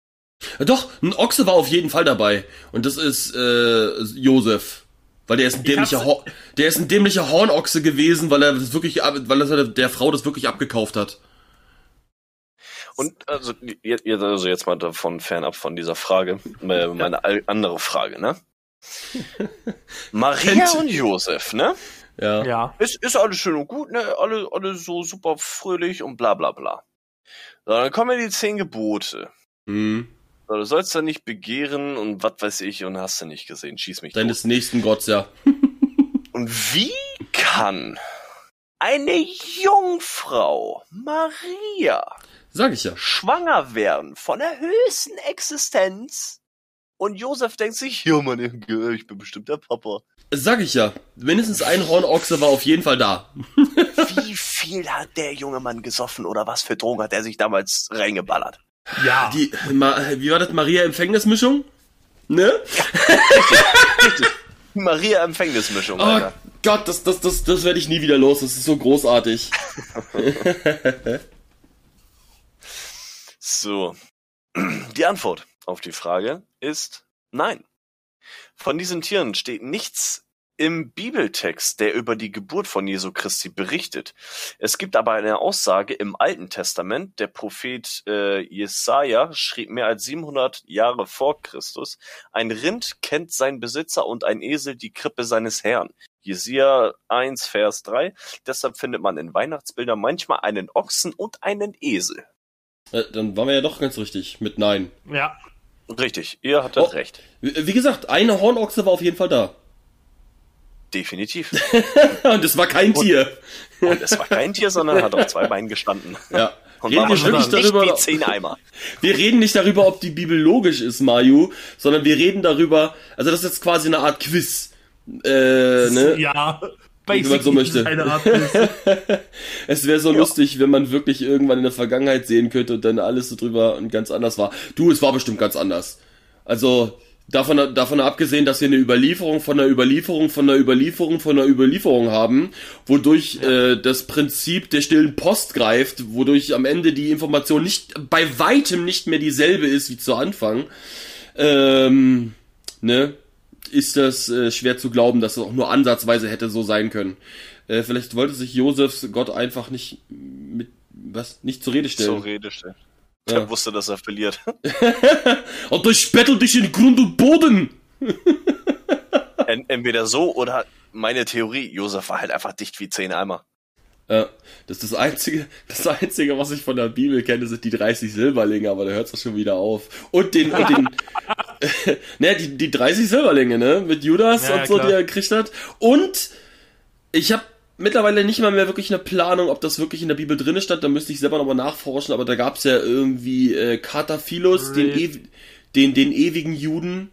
Ja, Doch, ein Ochse war auf jeden Fall dabei. Und das ist äh, Josef. Weil der ist ein Ich dämlicher, Hor der ist ein dämlicher Hornochse gewesen, weil er das wirklich, ab- weil er der Frau das wirklich abgekauft hat. Und also jetzt, also jetzt mal davon fernab von dieser Frage, äh, meine all- andere Frage, ne? [LAUGHS] Maria Kennt- und Josef, ne? Ja. Ja. Ist, ist alles schön und gut, ne? Alle, alle so super fröhlich und bla bla bla. So, dann kommen ja die zehn Gebote. Hm. So, du sollst ja nicht begehren und was weiß ich und hast du nicht gesehen. Schieß mich tot. Deines nächsten Gotts, ja. [LAUGHS] Und wie kann eine Jungfrau, Maria, Sag ich ja. schwanger werden von der höchsten Existenz? Und Josef denkt sich, ja Mann, ich bin bestimmt der Papa. Sag ich ja. Mindestens ein Hornochse war auf jeden Fall da. Wie viel hat der junge Mann gesoffen oder was für Drogen hat er sich damals reingeballert? Ja. Die, Ma, wie war das? Maria Empfängnismischung? Ne? [LAUGHS] Maria Empfängnismischung, Oh Alter. Gott, das, das, das, das werde ich nie wieder los. Das ist so großartig. [LAUGHS] So. Die Antwort auf die Frage ist nein. Von diesen Tieren steht nichts im Bibeltext, der über die Geburt von Jesu Christi berichtet. Es gibt aber eine Aussage im Alten Testament. Der Prophet äh, Jesaja schrieb mehr als 700 Jahre vor Christus: Ein Rind kennt seinen Besitzer und ein Esel die Krippe seines Herrn. Jesaja 1, Vers 3. Deshalb findet man in Weihnachtsbildern manchmal einen Ochsen und einen Esel. Äh, Dann waren wir ja doch ganz richtig mit Nein. Ja. Richtig, ihr hattet Oh. recht. Wie wie gesagt, eine Hornochse war auf jeden Fall da. Definitiv. [LAUGHS] Und es war kein Tier. Und es war kein Tier, sondern hat auf zwei Beinen gestanden. Ja. Und Reden wir wirklich darüber, wie zehn Eimer. wir reden nicht darüber, ob die Bibel logisch ist, Mayu, sondern wir reden darüber, also das ist jetzt quasi eine Art Quiz. Äh, ne? Ja. Wie man so möchte. Eine Art Quiz. [LAUGHS] Es wäre so Ja. lustig, wenn man wirklich irgendwann in der Vergangenheit sehen könnte und dann alles so drüber und ganz anders war. Du, es war bestimmt ganz anders. Also, davon, davon abgesehen, dass wir eine Überlieferung von einer Überlieferung von einer Überlieferung von einer Überlieferung haben, wodurch äh, das Prinzip der stillen Post greift, wodurch am Ende die Information nicht, bei weitem nicht mehr dieselbe ist wie zu Anfang. Ähm, ne? Ist das äh, schwer zu glauben, dass es auch nur ansatzweise hätte so sein können. Äh, vielleicht wollte sich Josefs Gott einfach nicht mit was nicht zur Rede Zur stellen. Rede stellen. Ja. Der wusste, dass er verliert. [LAUGHS] Und ich bettel dich in Grund und Boden. [LAUGHS] En entweder so oder meine Theorie, Josef war halt einfach dicht wie zehn Eimer. Ja, das ist das einzige, das einzige, was ich von der Bibel kenne, sind die 30 Silberlinge, aber da hört es schon wieder auf. Und den, und den, [LAUGHS] ne, die, die 30 Silberlinge, ne, mit Judas Ja, und so, klar. die er gekriegt hat. Und ich habe mittlerweile nicht mal mehr wirklich eine Planung, ob das wirklich in der Bibel drinne stand, da müsste ich selber nochmal nachforschen, aber da gab's ja irgendwie äh, Kataphilus, den, ew den, den ewigen Juden.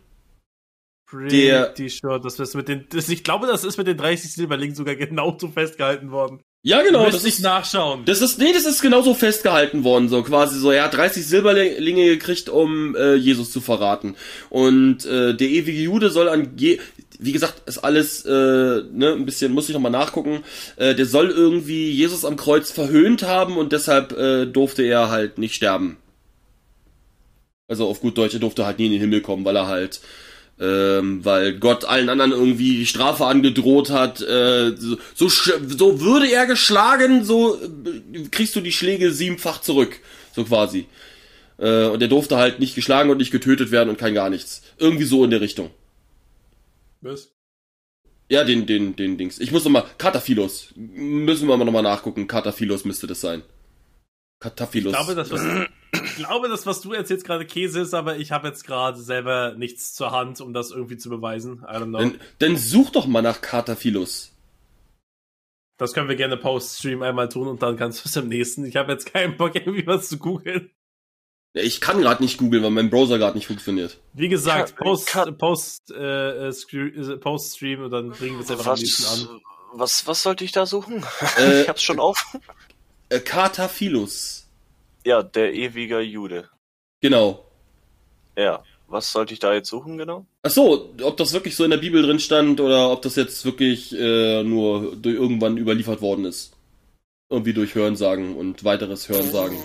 Der- Pretty sure, dass es mit den, das, ich glaube, das ist mit den 30 Silberlingen sogar genauso festgehalten worden. Ja, genau, das ich ist, nachschauen. Das ist, nee, das ist genauso festgehalten worden, so quasi so. Er hat 30 Silberlinge gekriegt, um äh, Jesus zu verraten. Und äh, der ewige Jude soll an Je wie gesagt, ist alles äh, ne, ein bisschen, muss ich nochmal nachgucken. Äh, der soll irgendwie Jesus am Kreuz verhöhnt haben und deshalb äh, durfte er halt nicht sterben. Also auf gut Deutsch, er durfte halt nie in den Himmel kommen, weil er halt ähm, weil Gott allen anderen irgendwie die Strafe angedroht hat. Äh, so, so, würde er geschlagen, so äh, kriegst du die Schläge siebenfach zurück, so quasi. Äh, und er durfte halt nicht geschlagen und nicht getötet werden und kein gar nichts. Irgendwie so in der Richtung. Was? Ja, den, den, den Dings. Ich muss nochmal, Kataphilos. Müssen wir mal nochmal nachgucken. Kataphilos müsste das sein. Kataphilos. Ich glaube, das, was, ich glaube, das, was du erzählst, gerade Käse ist, aber ich habe jetzt gerade selber nichts zur Hand, um das irgendwie zu beweisen. I don't know. Dann, dann such doch mal nach Kataphilos. Das können wir gerne post-stream einmal tun und dann kannst du es im nächsten. Ich habe jetzt keinen Bock, irgendwie was zu googeln. Ja, ich kann gerade nicht googeln, weil mein Browser gerade nicht funktioniert. Wie gesagt, post, post, äh, äh, äh, post-stream und dann bringen wir es einfach am nächsten Was, an. was, was sollte ich da suchen? Äh, [LAUGHS] ich hab's schon auf. Äh, Kataphilos. Ja, der ewige Jude. Genau. Ja. Was sollte ich da jetzt suchen, genau? Ach so, ob das wirklich so in der Bibel drin stand oder ob das jetzt wirklich äh, nur durch irgendwann überliefert worden ist. Irgendwie durch Hörensagen und weiteres Hörensagen.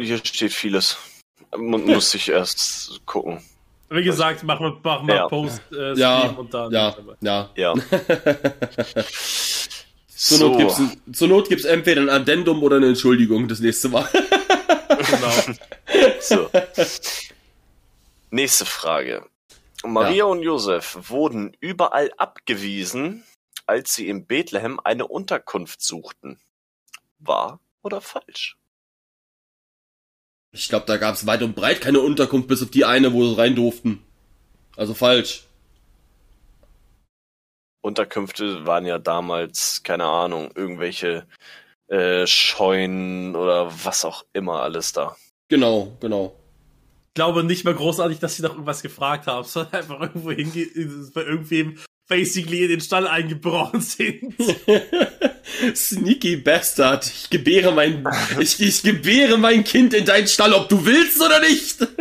Hier steht vieles. Mu- [LAUGHS] Muss ich erst gucken. Wie gesagt, machen wir, machen wir Ja. Post-Stream Ja, und dann. Ja, ja. Ja. [LAUGHS] Zur Not, gibt's, zur Not gibt's entweder ein Addendum oder eine Entschuldigung das nächste Mal. Genau. [LAUGHS] So. Nächste Frage. Maria und Josef wurden überall abgewiesen, als sie in Bethlehem eine Unterkunft suchten. Wahr oder falsch? Ich glaube, da gab's weit und breit keine Unterkunft, bis auf die eine, wo sie rein durften. Also falsch. Unterkünfte waren ja damals, keine Ahnung, irgendwelche äh, Scheunen oder was auch immer alles da. Genau, genau. Ich glaube nicht mehr großartig, dass sie noch irgendwas gefragt haben, [LAUGHS] sondern einfach irgendwo hinge bei irgendwem basically in den Stall eingebrochen sind. [LAUGHS] Sneaky Bastard. Ich gebäre mein, ich, ich gebäre mein Kind in deinen Stall, ob du willst oder nicht. [LAUGHS]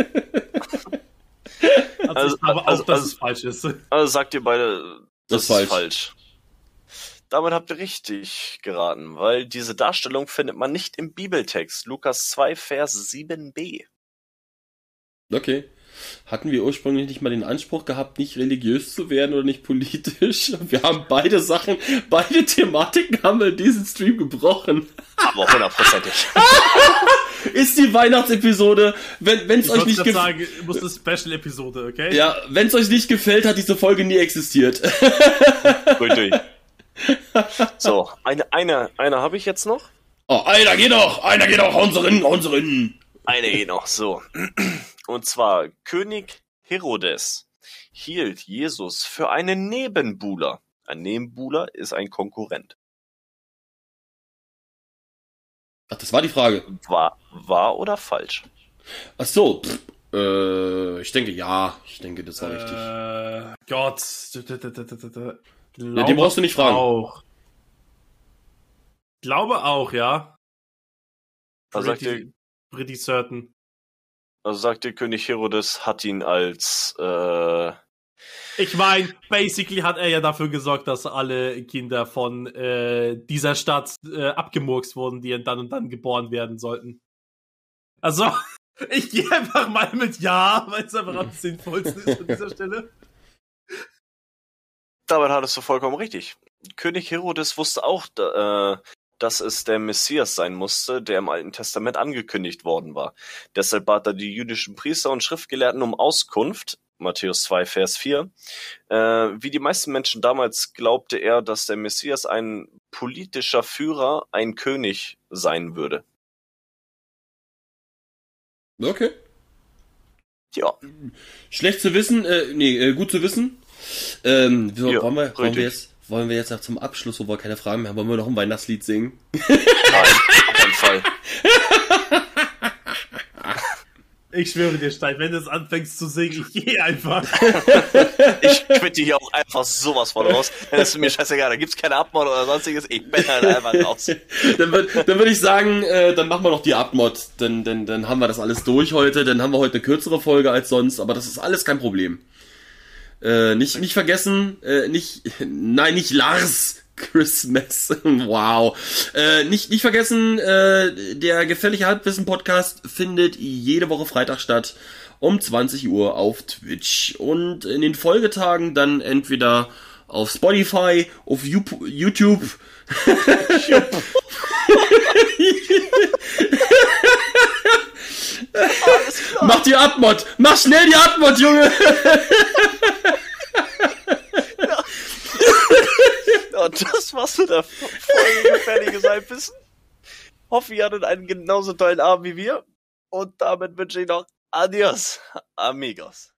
Also, Also- ich glaube auch, also- dass also- es falsch ist. Also sagt ihr beide, Das das, ist ist falsch. Damit habt ihr richtig geraten, weil diese Darstellung findet man nicht im Bibeltext. Lukas 2, Vers 7b. Okay. Hatten wir ursprünglich nicht mal den Anspruch gehabt, nicht religiös zu werden oder nicht politisch? [LAUGHS] Wir haben beide Sachen, beide Thematiken haben wir in diesem Stream gebrochen. Aber hundertprozentig. [LAUGHS] Ist die Weihnachtsepisode, wenn wenn's Ich euch nicht gefällt. sagen, muss eine Special-Episode, okay? Ja, wenn's euch nicht gefällt, hat diese Folge nie existiert. [LAUGHS] Durch. So, eine, eine, eine habe ich jetzt noch. Oh, einer geht noch, einer geht noch, unseren, unseren. Eine geht noch, so. Und zwar, König Herodes hielt Jesus für einen Nebenbuhler. Ein Nebenbuhler ist ein Konkurrent. Ach, das war die Frage. War, war oder falsch? Ach so, pff, äh, ich denke ja, ich denke, das war richtig. Äh, Gott. D- d- Ja, den brauchst du nicht fragen. Auch. Glaube auch, ja. Also sagt, ihr, pretty certain. Also sagt ihr, König Herodes hat ihn als, äh, Ich meine, basically hat er ja dafür gesorgt, dass alle Kinder von äh, dieser Stadt äh, abgemurkst wurden, die dann und dann geboren werden sollten. Also, [LAUGHS] ich gehe einfach mal mit Ja, weil es einfach am [LAUGHS] sinnvollsten ist an dieser Stelle. damit hattest du vollkommen richtig. König Herodes wusste auch, äh, dass es der Messias sein musste, der im Alten Testament angekündigt worden war. Deshalb bat er die jüdischen Priester und Schriftgelehrten um Auskunft, Matthäus 2, Vers 4. Äh, wie die meisten Menschen damals glaubte er, dass der Messias ein politischer Führer, ein König sein würde. Okay. Ja, Schlecht zu wissen, äh, nee, äh, gut zu wissen. Ähm, so, Ja, wollen, wir, wollen richtig. wir jetzt, wollen wir jetzt noch zum Abschluss, wo wir keine Fragen mehr haben, wollen wir noch ein Weihnachtslied singen? nein, auf keinen Fall. [LAUGHS] Ich schwöre dir, Stein, wenn du es anfängst zu singen, ich gehe einfach. [LAUGHS] Ich quitte hier auch einfach sowas von raus. Dann ist mir scheißegal, da gibt's keine Abmord oder sonstiges. Ich bin halt einfach raus. [LAUGHS] dann würd- dann würde ich sagen, äh, dann machen wir noch die Abmod. Dann, dann, dann haben wir das alles durch heute. Dann haben wir heute eine kürzere Folge als sonst, aber das ist alles kein Problem. Äh, nicht, nicht vergessen, äh, nicht, [LAUGHS] nein, nicht Lars Christmas. [LAUGHS] wow. Äh, nicht, nicht vergessen, äh, der gefährliche Halbwissen Podcast findet jede Woche Freitag statt um 20 Uhr auf Twitch und in den Folgetagen dann entweder auf Spotify, auf YouTube. [LAUGHS] Mach die Abmod! Mach schnell die Abmod, Junge! ja, das war's mit der Folge gefährliches Halbwissen. Hoffe, ihr hattet einen genauso tollen Abend wie wir. Und damit wünsche ich noch Adios, amigos.